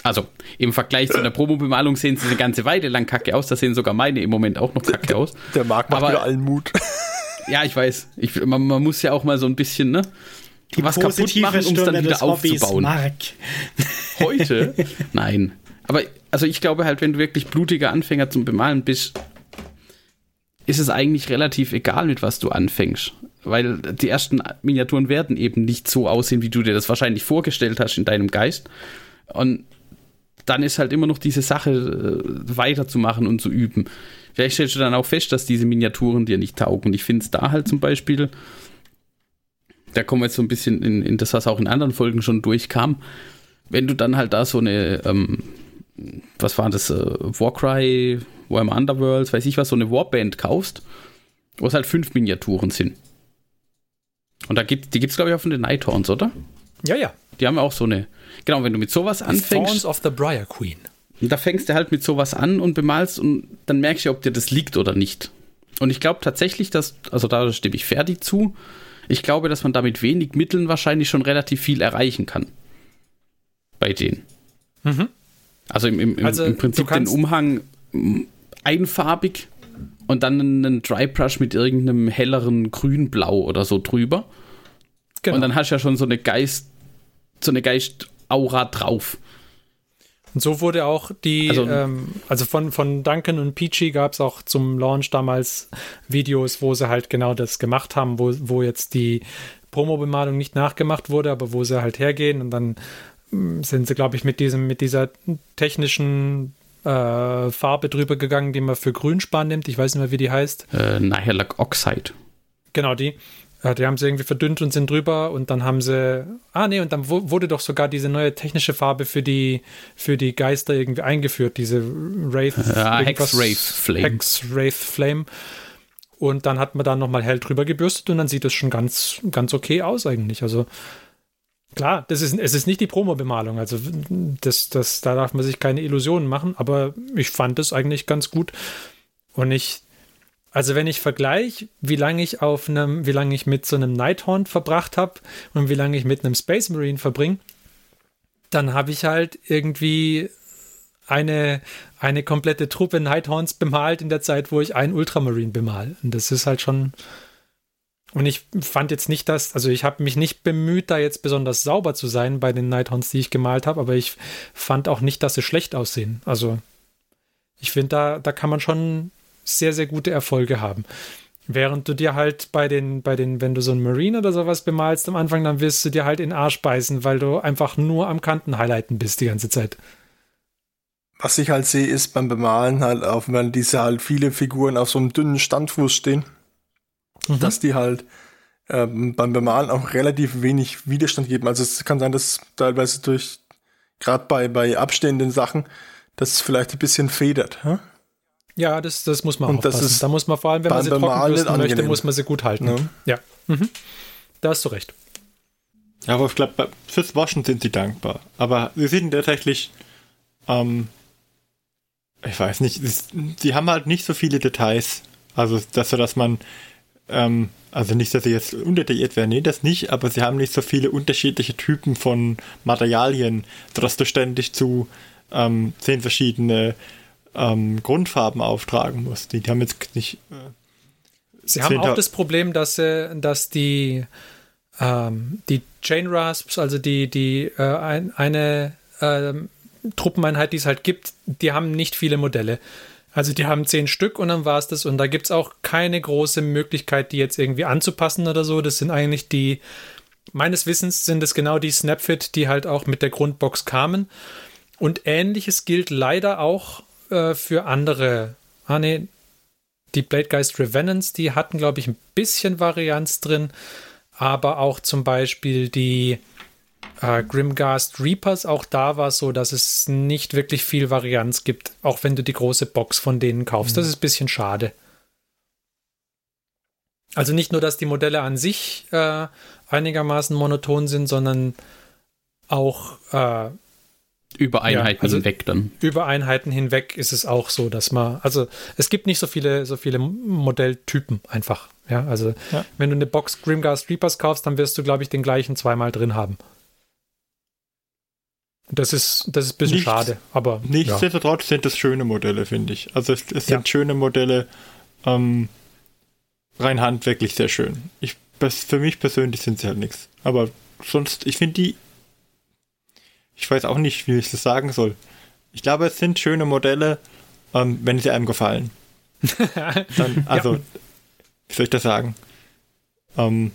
Also im Vergleich zu einer Promobemalung sehen sie eine ganze Weile lang kacke aus. Da sehen sogar meine im Moment auch noch kacke aus. Der Markt macht wieder allen Mut. *laughs* Ja, ich weiß. Ich, man, man muss ja auch mal so ein bisschen, ne? was kaputt machen, um es dann wieder aufzubauen. Mark. Heute? *laughs* Nein. Aber also ich glaube halt, wenn du wirklich blutiger Anfänger zum Bemalen bist, ist es eigentlich relativ egal, mit was du anfängst. Weil die ersten Miniaturen werden eben nicht so aussehen, wie du dir das wahrscheinlich vorgestellt hast in deinem Geist. Und dann ist halt immer noch diese Sache, äh, weiterzumachen und zu üben. Vielleicht stellst du dann auch fest, dass diese Miniaturen dir nicht taugen. Ich finde es da halt zum Beispiel, da kommen wir jetzt so ein bisschen in, in das, was auch in anderen Folgen schon durchkam, wenn du dann halt da so eine, ähm, was war das, äh, Warcry, Warhammer Underworlds, weiß ich was, so eine Warband kaufst, wo es halt fünf Miniaturen sind. Und da gibt, die gibt es, glaube ich, auch von den Nighthorns, oder? Ja, ja. Die haben auch so eine. Genau, wenn du mit sowas Thorns anfängst, of the Briar Queen. da fängst du halt mit sowas an und bemalst und dann merkst du, ob dir das liegt oder nicht. Und ich glaube tatsächlich, dass, also da stimme ich Ferdi zu, ich glaube, dass man da mit wenig Mitteln wahrscheinlich schon relativ viel erreichen kann. Bei denen. Mhm. Also im, im, im, Also, im Prinzip den Umhang einfarbig und dann einen Drybrush mit irgendeinem helleren Grünblau oder so drüber. Genau. Und dann hast du ja schon so eine Geist, so eine Geistaura drauf. Und so wurde auch die, Also- ähm, also von, von Duncan und Peachy gab es auch zum Launch damals Videos, wo sie halt genau das gemacht haben, wo, wo jetzt die Promo-Bemalung nicht nachgemacht wurde, aber wo sie halt hergehen und dann sind sie, glaube ich, mit diesem, mit dieser technischen äh, Farbe drüber gegangen, die man für Grünspan nimmt. Ich weiß nicht mehr, wie die heißt. Äh, Nihilak Oxide. Genau, die. Äh, Die haben sie irgendwie verdünnt und sind drüber und dann haben sie. Ah, nee, und dann wu- wurde doch sogar diese neue technische Farbe für die, für die Geister irgendwie eingeführt, diese Wraith. Ja, irgendwas- Hex-Wraith Flame. Hex-Wraith Flame. Und dann hat man da nochmal hell drüber gebürstet und dann sieht es schon ganz, ganz okay aus eigentlich. Also klar, das ist, es ist nicht die Promo-Bemalung. Also das, das, da darf man sich keine Illusionen machen, aber ich fand es eigentlich ganz gut. Und ich, also wenn ich vergleiche, wie lange ich auf einem, wie lange ich mit so einem Nighthorn verbracht habe und wie lange ich mit einem Space Marine verbringe, dann habe ich halt irgendwie eine, eine komplette Truppe Nighthorns bemalt in der Zeit, wo ich einen Ultramarine bemal. Und das ist halt schon. Und ich fand jetzt nicht, dass, also ich habe mich nicht bemüht, da jetzt besonders sauber zu sein bei den Nighthorns, die ich gemalt habe, aber ich fand auch nicht, dass sie schlecht aussehen. Also ich finde, da, da kann man schon sehr, sehr gute Erfolge haben. Während du dir halt bei den, bei den, wenn du so einen Marine oder sowas bemalst am Anfang, dann wirst du dir halt in den Arsch beißen, weil du einfach nur am Kanten highlighten bist die ganze Zeit. Was ich halt sehe, ist beim Bemalen halt auch, wenn diese halt viele Figuren auf so einem dünnen Standfuß stehen, Mhm. dass die halt ähm, beim Bemalen auch relativ wenig Widerstand geben. Also es kann sein, dass teilweise durch, gerade bei, bei abstehenden Sachen, dass es vielleicht ein bisschen federt. Hä? Ja, das, das muss man Und das aufpassen. ist Da muss man vor allem, wenn man sie Bemalen trocken möchte, angenehm. muss man sie gut halten. Ne? Ja. Mhm. Da hast du recht. Ja, aber ich glaube, fürs Waschen sind sie dankbar. Aber sie sind tatsächlich, ähm, ich weiß nicht, sie haben halt nicht so viele Details. Also, dass, so, dass man, ähm, also nicht, dass sie jetzt unterdetailliert werden, nee, das nicht, aber sie haben nicht so viele unterschiedliche Typen von Materialien, sodass du ständig zu ähm, zehn verschiedene ähm, Grundfarben auftragen musst. Die haben jetzt nicht, äh, Sie haben auch das Problem, dass, sie, dass die, ähm, die Chain Rasps, also die, die äh, ein, eine ähm, Truppeneinheit, die es halt gibt, die haben nicht viele Modelle. Also die haben zehn Stück und dann war es das. Und da gibt es auch keine große Möglichkeit, die jetzt irgendwie anzupassen oder so. Das sind eigentlich die, meines Wissens sind es genau die Snapfit, die halt auch mit der Grundbox kamen. Und ähnliches gilt leider auch äh, für andere. Ah, nee, die Bladegeist Revenants, die hatten, glaube ich, ein bisschen Varianz drin, aber auch zum Beispiel die äh, Grimghast Reapers, auch da war es so, dass es nicht wirklich viel Varianz gibt, auch wenn du die große Box von denen kaufst. Mhm. Das ist ein bisschen schade. Also nicht nur, dass die Modelle an sich äh, einigermaßen monoton sind, sondern auch äh, über Einheiten ja, also hinweg dann. Über Einheiten hinweg ist es auch so, dass man, also es gibt nicht so viele, so viele Modelltypen einfach. Ja, also ja. wenn du eine Box Grimghast Reapers kaufst, dann wirst du, glaube ich, den gleichen zweimal drin haben. Das ist, das ist ein bisschen Nichts, schade, aber. Nichtsdestotrotz ja. sind das schöne Modelle, finde ich. Also es, es sind schöne Modelle, ähm, rein handwerklich sehr schön. Ich, für mich persönlich sind sie halt nichts. Aber sonst, ich finde die ich weiß auch nicht, wie ich das sagen soll. Ich glaube, es sind schöne Modelle, ähm, wenn sie einem gefallen. *laughs* Dann, also, ja. wie soll ich das sagen? Ähm,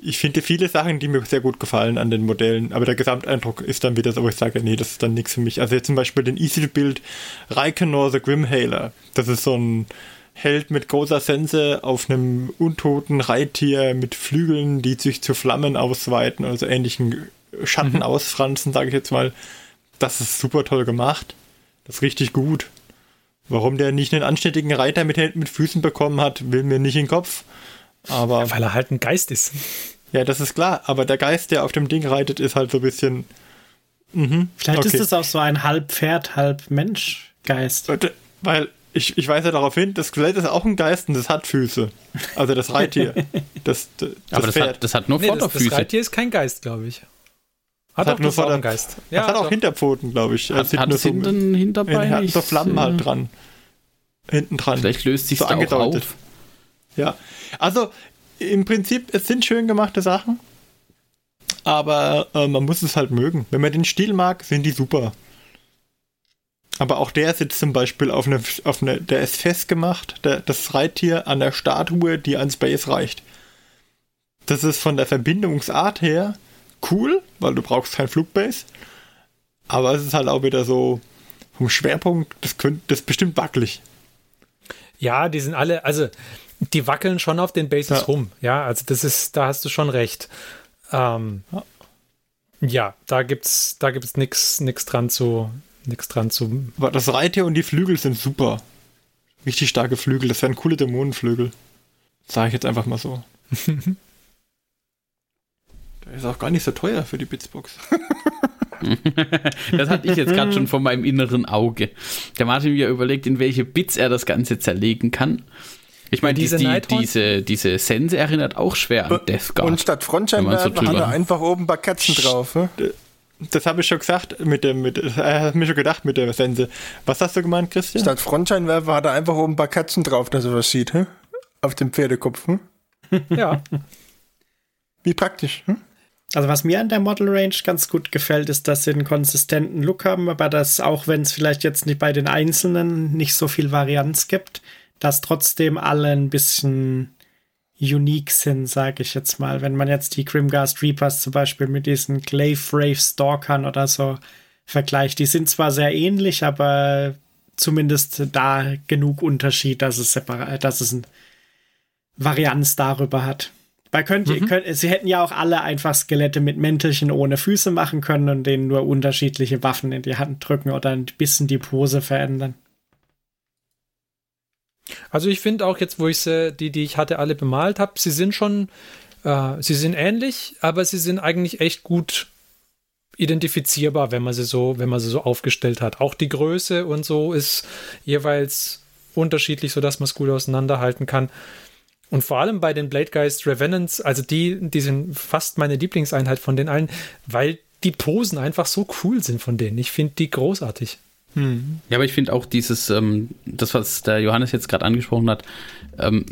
ich finde viele Sachen, die mir sehr gut gefallen an den Modellen, aber der Gesamteindruck ist dann wieder so, wo ich sage, nee, das ist dann nichts für mich. Also jetzt zum Beispiel den Easy-Build Reikenor the Grimhaler. Das ist so ein Held mit großer Sense auf einem untoten Reittier mit Flügeln, die sich zu Flammen ausweiten, also ähnlichen Schatten mhm. ausfranzen, sage ich jetzt mal. Das ist super toll gemacht. Das ist richtig gut. Warum der nicht einen anständigen Reiter mit Händen mit Füßen bekommen hat, will mir nicht in den Kopf. Aber ja, weil er halt ein Geist ist. Ja, das ist klar. Aber der Geist, der auf dem Ding reitet, ist halt so ein bisschen. Mhm, Vielleicht okay. ist es auch so ein halb Pferd, halb Mensch Geist. Weil ich, ich weise darauf hin, das Skelett ist auch ein Geist und das hat Füße. Also das Reittier. *laughs* Das, das, Aber das, Pferd. Hat, das hat nur nee, Vorderfüße. Das, das Reittier ist kein Geist, glaube ich. Hat, hat nur Vordergeist. Ja, das hat auch Hinterpfoten, glaube ich. Hat, hat es hinten Hinterbein? Hat so Flammen halt dran. Hinten dran. Vielleicht löst sich so da angedeutet. Auf. Ja. Also im Prinzip, es sind schön gemachte Sachen. Aber äh, man muss es halt mögen. Wenn man den Stil mag, sind die super. Aber auch der sitzt zum Beispiel auf eine, auf eine der ist festgemacht, der, das Reittier an der Statue, die an Space reicht. Das ist von der Verbindungsart her cool, weil du brauchst kein Flugbase. Aber es ist halt auch wieder so vom Schwerpunkt, das, könnte, das ist bestimmt wackelig. Ja, die sind alle, also die wackeln schon auf den Bases ja. rum. Ja, also das ist, da hast du schon recht. Ähm, ja. ja, da gibt's, da gibt's nichts nix dran zu, nix dran zu. Aber das Reittier und die Flügel sind super. Richtig starke Flügel, das wären coole Dämonenflügel. Sage ich jetzt einfach mal so. *laughs* Der ist auch gar nicht so teuer für die Bitsbox. *laughs* das hatte ich jetzt gerade schon vor meinem inneren Auge. Der Martin mir überlegt, in welche Bits er das Ganze zerlegen kann. Ich meine, diese, die, diese, diese Sense erinnert auch schwer an Death Guard. Und statt Frontscheinwerfer so hat er einfach oben ein paar Kerzen drauf. Ne? Das habe ich schon gesagt, mit dem, mit, er hat mir schon gedacht mit der Sense. Was hast du gemeint, Christian? Statt Frontscheinwerfer hat er einfach oben ein paar Kerzen drauf, dass er was sieht, he? auf dem Pferdekopf. Hm? *laughs* Ja. Wie praktisch. Hm? Also was mir an der Model Range ganz gut gefällt, ist, dass sie einen konsistenten Look haben, aber dass auch wenn es vielleicht jetzt nicht bei den Einzelnen nicht so viel Varianz gibt, dass trotzdem alle ein bisschen unique sind, sage ich jetzt mal. Wenn man jetzt die Grimghast Reapers zum Beispiel mit diesen Glaive Rave Stalkern oder so vergleicht, die sind zwar sehr ähnlich, aber zumindest da genug Unterschied, dass es separat, dass es eine Varianz darüber hat. Weil könnt, mhm. könnt, sie hätten ja auch alle einfach Skelette mit Mäntelchen ohne Füße machen können und denen nur unterschiedliche Waffen in die Hand drücken oder ein bisschen die Pose verändern. Also ich finde auch jetzt, wo ich sie, die, die ich hatte, alle bemalt habe, sie sind schon, äh, sie sind ähnlich, aber sie sind eigentlich echt gut identifizierbar, wenn man sie so, wenn man sie so aufgestellt hat. Auch die Größe und so ist jeweils unterschiedlich, sodass man es gut auseinanderhalten kann. Und vor allem bei den Bladegeist Revenants, also die, die sind fast meine Lieblingseinheit von den allen, weil die Posen einfach so cool sind von denen. Ich finde die großartig. Hm. Ja, aber ich finde auch dieses, ähm, das, was der Johannes jetzt gerade angesprochen hat, ähm,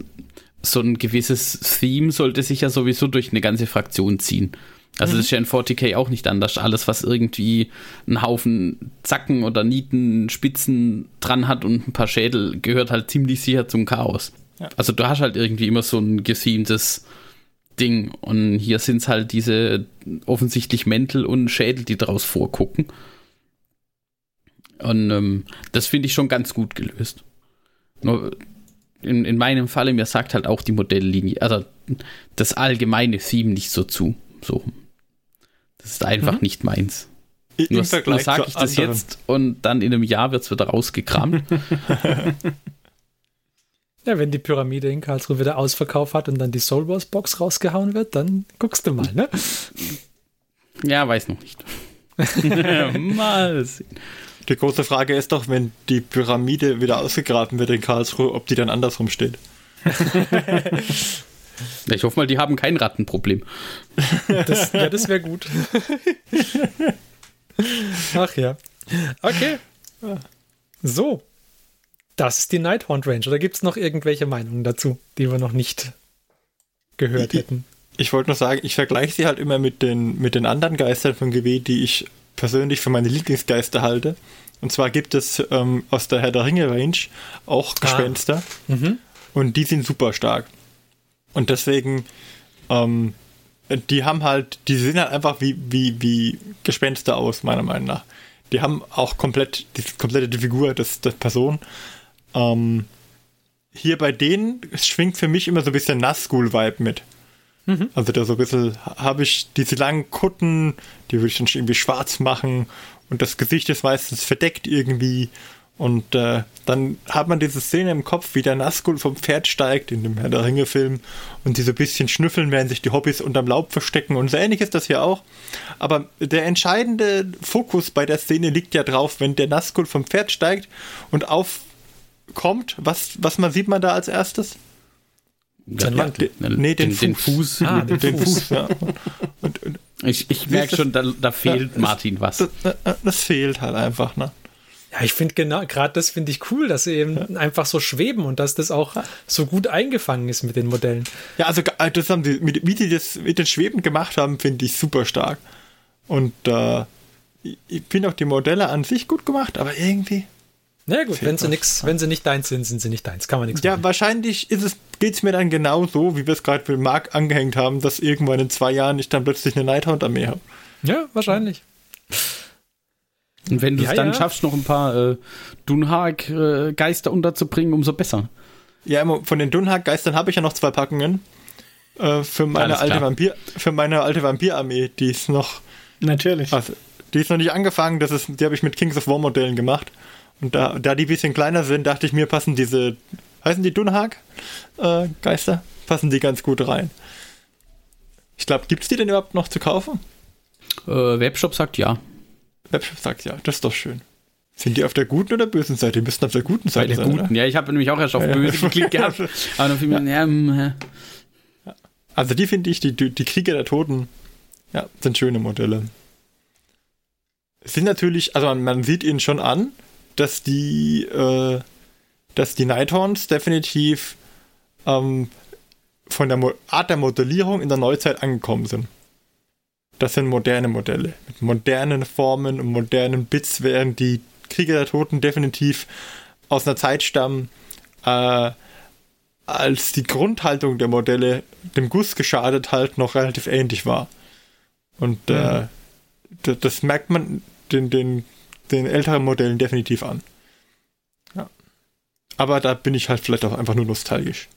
so ein gewisses Theme sollte sich ja sowieso durch eine ganze Fraktion ziehen. Also mhm. das ist ja in 40k auch nicht anders. Alles, was irgendwie einen Haufen Zacken oder Nieten, Spitzen dran hat und ein paar Schädel, gehört halt ziemlich sicher zum Chaos. Ja. Also du hast halt irgendwie immer so ein gethemtes Ding. Und hier sind es halt diese offensichtlich Mäntel und Schädel, die daraus vorgucken. Und ähm, das finde ich schon ganz gut gelöst. Nur in, in meinem Falle, mir sagt halt auch die Modelllinie, also das allgemeine Theme nicht so zu. So. Das ist einfach mhm. nicht meins. Im nur, nur sage ich das anderen. jetzt und dann in einem Jahr wird es wieder rausgekramt. *laughs* ja, wenn die Pyramide in Karlsruhe wieder Ausverkauf hat und dann die Soul Wars Box rausgehauen wird, dann guckst du mal, ne? Ja, weiß noch nicht. *laughs* *laughs* mal sehen. Die große Frage ist doch, wenn die Pyramide wieder ausgegraben wird in Karlsruhe, ob die dann andersrum steht. *laughs* ich hoffe mal, die haben kein Rattenproblem. Das, ja, das wäre gut. Ach ja. Okay. So. Das ist die Nighthaunt Range. Oder gibt es noch irgendwelche Meinungen dazu, die wir noch nicht gehört hätten? Ich, ich wollte nur sagen, ich vergleiche sie halt immer mit den, mit den anderen Geistern von GW, die ich persönlich für meine Lieblingsgeister halte. Und zwar gibt es ähm, aus der Herr der Ringe Range auch ah. Gespenster. Ah. Mhm. Und die sind super stark. Und deswegen, ähm, die haben halt, die sehen halt einfach wie, wie, wie Gespenster aus, meiner Meinung nach. Die haben auch komplett, die komplette die Figur des, der Person. Ähm, hier bei denen schwingt für mich immer so ein bisschen Nazgul-Vibe mit. Mhm. Also da so ein bisschen habe ich diese langen Kutten, die würde ich dann irgendwie schwarz machen und das Gesicht ist meistens verdeckt irgendwie. Und äh, dann hat man diese Szene im Kopf, wie der Nazgul vom Pferd steigt in dem Herr der Ringe-Film und diese bisschen schnüffeln, während sich die Hobbys unterm Laub verstecken. Und so ähnlich ist das hier auch. Aber der entscheidende Fokus bei der Szene liegt ja drauf, wenn der Nazgul vom Pferd steigt und aufkommt. Was, was man sieht man da als erstes? Ja, den, nee, den, den, Fuß. Den Fuß. Ah, den, den Fuß. Fuß ja. *laughs* Und, und, ich ich merke schon, da, da fehlt ja, Martin was. Das, das, fehlt halt einfach, ne? Ja, ich finde genau, gerade das finde ich cool, dass sie eben ja. einfach so schweben und dass das auch so gut eingefangen ist mit den Modellen. Ja, also äh, das haben die, wie die das mit den Schweben gemacht haben, finde ich super stark. Und äh, ich finde auch die Modelle an sich gut gemacht, aber irgendwie na gut, wenn sie, nix, wenn sie nicht deins sind, sind sie nicht deins. Kann man nichts Ja, machen. wahrscheinlich geht es mir dann genau so, wie wir es gerade mit Mark angehängt haben, dass irgendwann in zwei Jahren ich dann plötzlich eine Nighthound-Armee habe. Ja, wahrscheinlich. Und wenn du es ja, dann ja. schaffst, noch ein paar äh, Dunhag-Geister äh, unterzubringen, umso besser. Ja, von den Dunhag-Geistern habe ich ja noch zwei Packungen. Äh, für, meine alte Vampir, für meine alte Vampir-Armee, die ist noch. Natürlich. Also, die ist noch nicht angefangen, das ist, die habe ich mit Kings of War Modellen gemacht. Und da, da die ein bisschen kleiner sind, dachte ich mir, passen diese, heißen die Dunhag-Geister? Äh, passen die ganz gut rein. Ich glaube, gibt es die denn überhaupt noch zu kaufen? Äh, Webshop sagt ja. Webshop sagt ja, das ist doch schön. Sind die auf der guten oder bösen Seite? Die müssten auf der guten Seite Bei der sein. Guten, oder? ja. Ich habe nämlich auch erst auf böse *laughs* geklickt gehabt. Aber dann fiel mir, ja. ja, Also die finde ich, die, die Krieger der Toten, ja, sind schöne Modelle. Sind natürlich, also man, man sieht ihnen schon an, dass die, äh, dass die Nighthorns definitiv ähm, von der Mo Art der Modellierung in der Neuzeit angekommen sind. Das sind moderne Modelle. Mit modernen Formen und modernen Bits, während die Krieger der Toten definitiv aus einer Zeit stammen, äh, als die Grundhaltung der Modelle dem Guss geschadet halt noch relativ ähnlich war. Und äh, mhm. das, das merkt man den, den den älteren Modellen definitiv an. Aber da bin ich halt vielleicht auch einfach nur nostalgisch.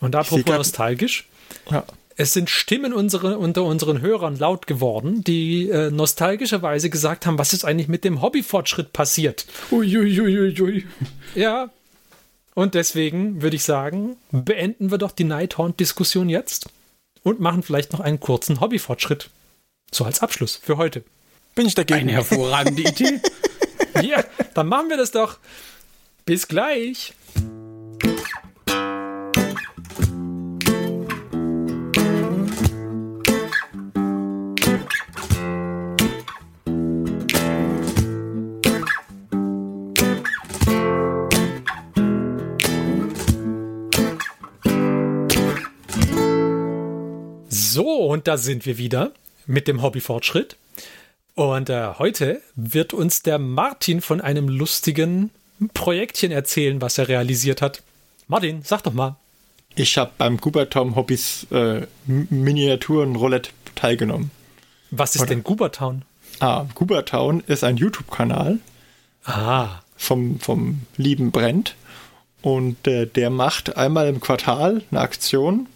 Und apropos nostalgisch, ja. es sind Stimmen unsere, unter unseren Hörern laut geworden, die äh, nostalgischerweise gesagt haben, was ist eigentlich mit dem Hobbyfortschritt passiert. Uiuiuiui. Ui, ui. Ja. Und deswegen würde ich sagen, beenden wir doch die Nighthorn-Diskussion jetzt und machen vielleicht noch einen kurzen Hobbyfortschritt. So als Abschluss für heute. Bin ich dagegen. Eine hervorragende Idee. *laughs* ja, dann machen wir das doch. Bis gleich. So, und da sind wir wieder mit dem Hobbyfortschritt. Und äh, heute wird uns der Martin von einem lustigen Projektchen erzählen, was er realisiert hat. Martin, sag doch mal. Ich habe beim Gubertom Hobbys äh, Miniaturen Roulette teilgenommen. Was ist Oder? denn Gubertown? Ah, Gubertown ist ein YouTube-Kanal. Ah. Vom, vom lieben Brent. Und äh, der macht einmal im Quartal eine Aktion,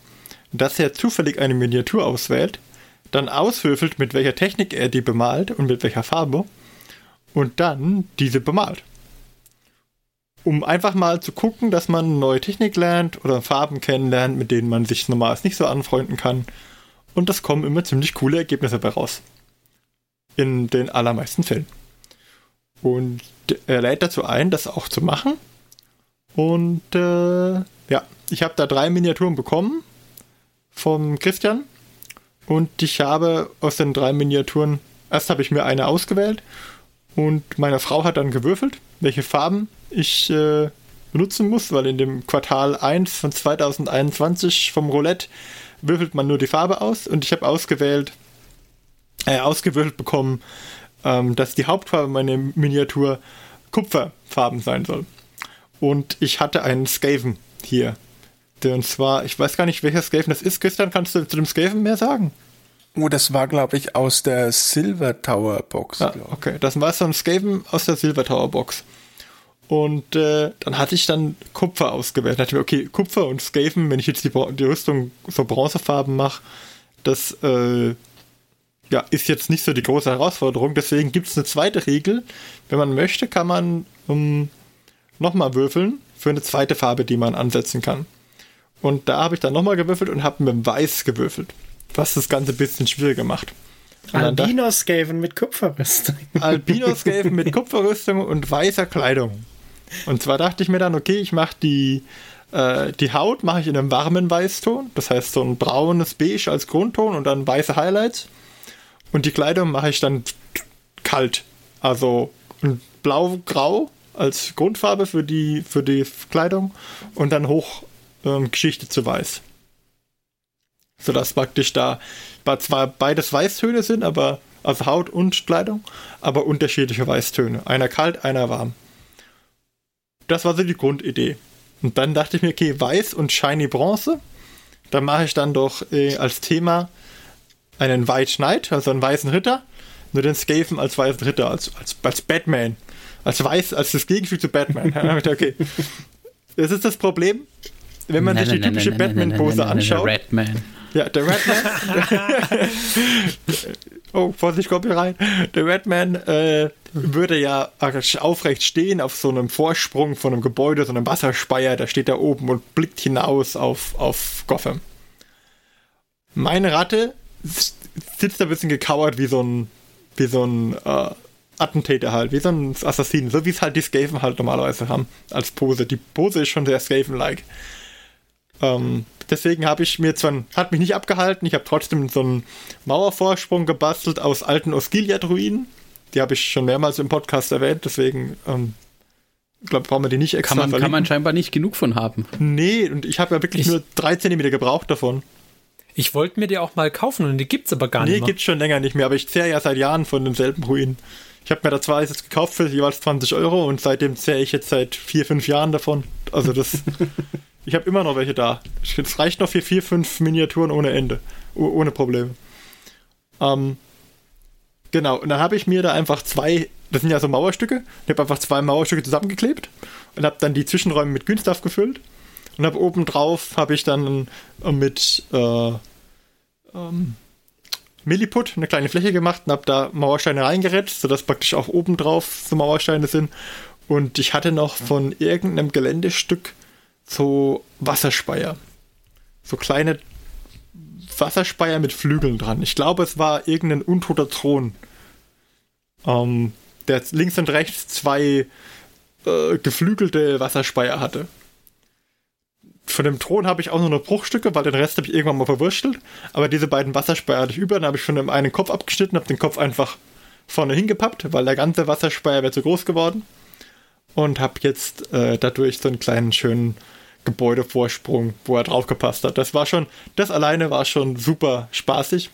dass er zufällig eine Miniatur auswählt, dann auswürfelt, mit welcher Technik er die bemalt und mit welcher Farbe und dann diese bemalt. Um einfach mal zu gucken, dass man neue Technik lernt oder Farben kennenlernt, mit denen man sich normalerweise nicht so anfreunden kann. Und das kommen immer ziemlich coole Ergebnisse dabei raus. In den allermeisten Fällen. Und er lädt dazu ein, das auch zu machen. Und äh, ja, ich habe da drei Miniaturen bekommen vom Christian. Und ich habe aus den drei Miniaturen, erst habe ich mir eine ausgewählt und meine Frau hat dann gewürfelt, welche Farben ich äh, benutzen muss, weil in dem Quartal 1 von 2021 vom Roulette würfelt man nur die Farbe aus und ich habe ausgewählt, äh, ausgewürfelt bekommen, ähm, dass die Hauptfarbe meiner Miniatur Kupferfarben sein soll. Und ich hatte einen Skaven hier. Und zwar, ich weiß gar nicht, welcher Skaven das ist. Christian, kannst du zu dem Skaven mehr sagen? Oh, das war, glaube ich, aus der Silver Tower Box. Ah, okay, das war so ein Skaven aus der Silver Tower Box. Und äh, dann hatte ich dann Kupfer ausgewählt. Da dachte ich mir, okay, Kupfer und Skaven, wenn ich jetzt die, die Rüstung so Bronzefarben mache, das äh, ja, ist jetzt nicht so die große Herausforderung. Deswegen gibt es eine zweite Regel. Wenn man möchte, kann man um, nochmal würfeln für eine zweite Farbe, die man ansetzen kann. Und da habe ich dann nochmal gewürfelt und habe mit Weiß gewürfelt. Was das Ganze ein bisschen schwieriger macht. Albinos-Skaven mit Kupferrüstung. Albinos-Skaven mit *laughs* Kupferrüstung und weißer Kleidung. Und zwar dachte ich mir dann, okay, ich mache die, äh, die Haut mache ich in einem warmen Weißton. Das heißt so ein braunes Beige als Grundton und dann weiße Highlights. Und die Kleidung mache ich dann kalt. Also blau-grau als Grundfarbe für die, für die Kleidung und dann hoch ähm, Geschichte zu weiß. Sodass praktisch da zwar beides Weißtöne sind, aber also Haut und Kleidung, aber unterschiedliche Weißtöne. Einer kalt, einer warm. Das war so die Grundidee. Und dann dachte ich mir, okay, weiß und shiny Bronze. Da mache ich dann doch äh, als Thema einen White Knight, also einen weißen Ritter. Nur den Skaven als weißen Ritter, als, als, als Batman als weiß, als das Gegenstück zu Batman. *laughs* okay. Das ist das Problem, wenn man sich die typische Batman-Pose anschaut. Redman. Ja, der Redman. *laughs* oh, Vorsicht, rein. Der Redman äh, würde ja aufrecht stehen auf so einem Vorsprung von einem Gebäude, so einem Wasserspeier, der steht da oben und blickt hinaus auf, auf Gotham. Meine Ratte sitzt da ein bisschen gekauert wie so ein, wie so ein äh, Attentäter halt, wie so ein Assassin, so wie es halt die Skaven halt normalerweise haben als Pose. Die Pose ist schon sehr Skaven-like. Ähm, deswegen habe ich mir zwar, hat mich nicht abgehalten, ich habe trotzdem so einen Mauervorsprung gebastelt aus alten Osgiliath-Ruinen. Die habe ich schon mehrmals im Podcast erwähnt, deswegen ähm, glaube brauchen wir die nicht extra kann man, kann man scheinbar nicht genug von haben. Nee, und ich habe ja wirklich ich, nur drei Zentimeter gebraucht davon. Ich wollte mir die auch mal kaufen und die gibt es aber gar nee, nicht. Nee, gibt es schon länger nicht mehr, aber ich zehre ja seit Jahren von demselben Ruin. Ich habe mir da zwei jetzt gekauft für jeweils 20 Euro und seitdem zähle ich jetzt seit vier, fünf Jahren davon. Also das. *laughs* ich habe immer noch welche da. Es reicht noch für vier, fünf Miniaturen ohne Ende. ohne Probleme. Ähm, genau, und dann habe ich mir da einfach zwei, das sind ja so Mauerstücke, ich habe einfach zwei Mauerstücke zusammengeklebt und habe dann die Zwischenräume mit Günstaff gefüllt und habe oben drauf habe ich dann mit äh, ähm, Milliput eine kleine Fläche gemacht und habe da Mauersteine reingerettet, sodass praktisch auch oben drauf so Mauersteine sind. Und ich hatte noch von irgendeinem Geländestück so Wasserspeier. So kleine Wasserspeier mit Flügeln dran. Ich glaube, es war irgendein untoter Thron. Ähm, der links und rechts zwei äh, geflügelte Wasserspeier hatte von dem Thron habe ich auch nur noch Bruchstücke, weil den Rest habe ich irgendwann mal verwurstelt. Aber diese beiden Wasserspeier hatte ich über, dann habe ich von dem einen Kopf abgeschnitten, habe den Kopf einfach vorne hingepappt, weil der ganze Wasserspeier wäre zu groß geworden. Und habe jetzt äh, dadurch so einen kleinen schönen Gebäudevorsprung, wo er drauf gepasst hat. Das war schon, das alleine war schon super spaßig.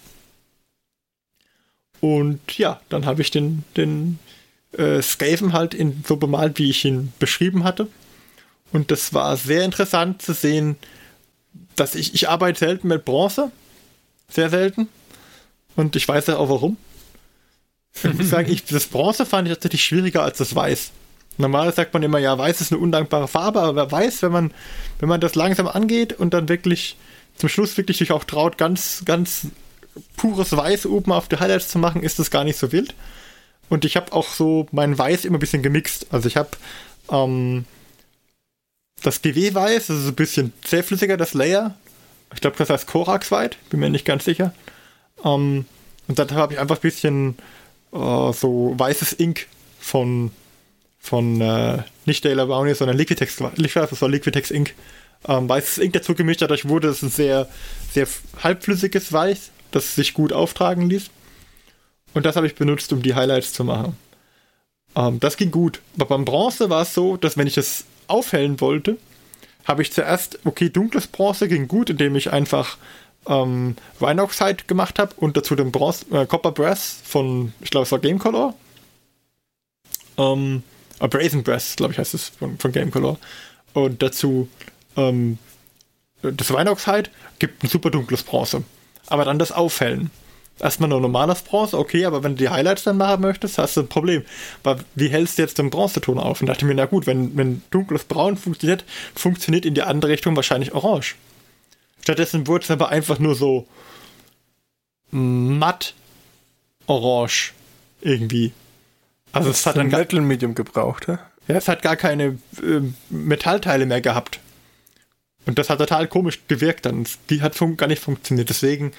Und ja, dann habe ich den, den äh, Skaven halt in, so bemalt, wie ich ihn beschrieben hatte. Und das war sehr interessant zu sehen, dass ich, ich arbeite selten mit Bronze. Sehr selten. Und ich weiß ja auch warum. Ich muss sagen, ich, das Bronze fand ich tatsächlich schwieriger als das Weiß. Normalerweise sagt man immer, ja, Weiß ist eine undankbare Farbe, aber wer weiß, wenn man, wenn man das langsam angeht und dann wirklich zum Schluss wirklich sich auch traut, ganz, ganz pures Weiß oben auf die Highlights zu machen, ist das gar nicht so wild. Und ich habe auch so mein Weiß immer ein bisschen gemixt. Also ich habe ähm, das GW-Weiß, das ist ein bisschen zähflüssiger, das Layer. Ich glaube, das heißt Korax White, bin mir nicht ganz sicher. Ähm, und dann habe ich einfach ein bisschen äh, so weißes Ink von, von äh, nicht Dayla Bounty, sondern Liquitex, ich weiß, das war Liquitex Ink. Ähm, weißes Ink dazu gemischt, dadurch wurde es ein sehr, sehr halbflüssiges Weiß, das sich gut auftragen ließ. Und das habe ich benutzt, um die Highlights zu machen. Ähm, das ging gut. Aber beim Bronze war es so, dass wenn ich es aufhellen wollte, habe ich zuerst, okay, dunkles Bronze ging gut, indem ich einfach ähm, Rhinoxide gemacht habe und dazu den Bronze, äh, Copper Brass von, ich glaube, es war Game Color. Ähm, äh, Brazen Brass, glaube ich, heißt es von, von Game Color. Und dazu ähm, das Rhinoxide gibt ein super dunkles Bronze. Aber dann das Aufhellen erstmal nur normales Bronze, okay, aber wenn du die Highlights dann machen möchtest, hast du ein Problem. Weil wie hältst du jetzt den Bronzeton auf? Und dachte mir, na gut, wenn, wenn dunkles Braun funktioniert, funktioniert in die andere Richtung wahrscheinlich Orange. Stattdessen wurde es aber einfach nur so matt orange irgendwie. Also es hat ein Metal Medium gebraucht, ja? Ja, es hat gar keine äh, Metallteile mehr gehabt. Und das hat total komisch gewirkt dann. Die hat gar nicht funktioniert. Deswegen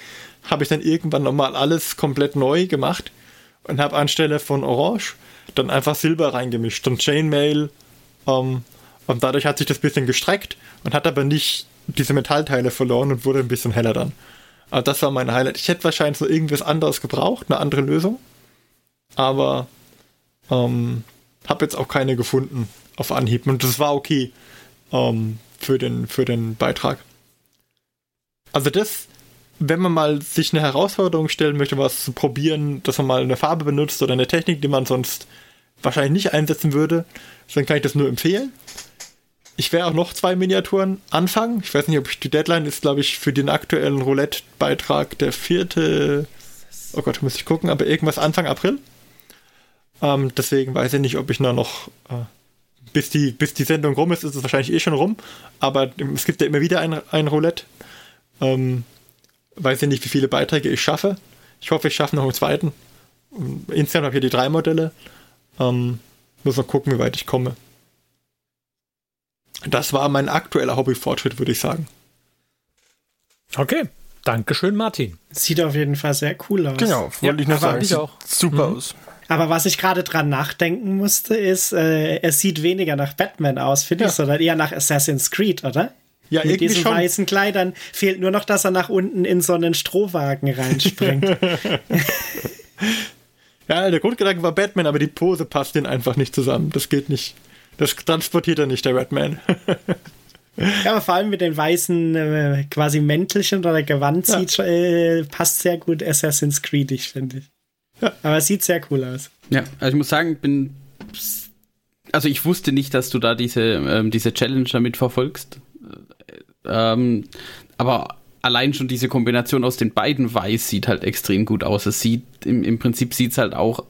habe ich dann irgendwann nochmal alles komplett neu gemacht und habe anstelle von Orange dann einfach Silber reingemischt und Chainmail. Ähm, und dadurch hat sich das bisschen gestreckt und hat aber nicht diese Metallteile verloren und wurde ein bisschen heller dann. Also das war mein Highlight. Ich hätte wahrscheinlich so irgendwas anderes gebraucht, eine andere Lösung. Aber ähm, habe jetzt auch keine gefunden auf Anhieb. Und das war okay ähm, für, den, für den Beitrag. Also das wenn man mal sich eine Herausforderung stellen möchte, was zu probieren, dass man mal eine Farbe benutzt oder eine Technik, die man sonst wahrscheinlich nicht einsetzen würde, dann kann ich das nur empfehlen. Ich werde auch noch zwei Miniaturen anfangen. Ich weiß nicht, ob ich, die Deadline ist, glaube ich, für den aktuellen Roulette-Beitrag der vierte. Oh Gott, muss ich gucken, aber irgendwas Anfang April. Ähm, deswegen weiß ich nicht, ob ich noch, äh, bis, die, bis die Sendung rum ist, ist es wahrscheinlich eh schon rum. Aber es gibt ja immer wieder ein, ein Roulette. Ähm, weiß ich nicht, wie viele Beiträge ich schaffe. Ich hoffe, ich schaffe noch einen zweiten. Insgesamt habe ich hier die drei Modelle. Ähm, muss noch gucken, wie weit ich komme. Das war mein aktueller Hobbyfortschritt, würde ich sagen. Okay, Dankeschön, Martin. Sieht auf jeden Fall sehr cool aus. Genau, wollte ja, ich nur sagen. Ich auch. Super mhm. aus. Aber was ich gerade dran nachdenken musste, ist, äh, es sieht weniger nach Batman aus, finde ja. ich, sondern eher nach Assassin's Creed, oder? Ja, Mit diesen schon. weißen Kleidern fehlt nur noch, dass er nach unten in so einen Strohwagen reinspringt. *laughs* ja, der Grundgedanke war Batman, aber die Pose passt den einfach nicht zusammen. Das geht nicht. Das transportiert er nicht, der Batman. *laughs* ja, aber vor allem mit den weißen äh, quasi Mäntelchen oder Gewand ja. äh, passt sehr gut Assassin's Creed, ich finde. Ja. Aber es sieht sehr cool aus. Ja, also ich muss sagen, bin also ich wusste nicht, dass du da diese, ähm, diese Challenge damit verfolgst. Ähm, aber allein schon diese Kombination aus den beiden Weiß sieht halt extrem gut aus. Es sieht, im, im Prinzip sieht es halt auch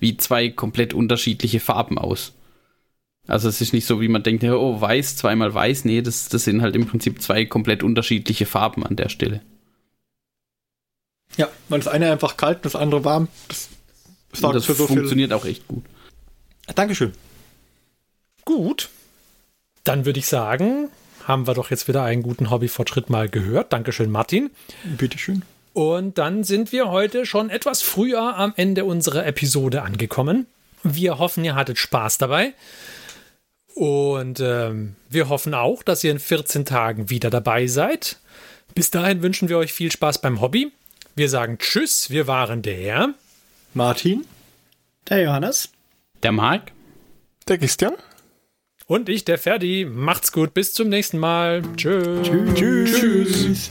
wie zwei komplett unterschiedliche Farben aus. Also es ist nicht so, wie man denkt, oh, weiß, zweimal weiß. Nee, das, das sind halt im Prinzip zwei komplett unterschiedliche Farben an der Stelle. Ja, weil das eine einfach kalt, das andere warm. Das, das so funktioniert viel. auch echt gut. Dankeschön. Gut. Dann würde ich sagen, haben wir doch jetzt wieder einen guten Hobbyfortschritt mal gehört. Dankeschön, Martin. Bitteschön. Und dann sind wir heute schon etwas früher am Ende unserer Episode angekommen. Wir hoffen, ihr hattet Spaß dabei. Und ähm, wir hoffen auch, dass ihr in 14 Tagen wieder dabei seid. Bis dahin wünschen wir euch viel Spaß beim Hobby. Wir sagen Tschüss. Wir waren der Martin, der Johannes, der Marc, der Christian Und ich, der Ferdi. Macht's gut. Bis zum nächsten Mal. Tschö. Tschüss. Tschüss.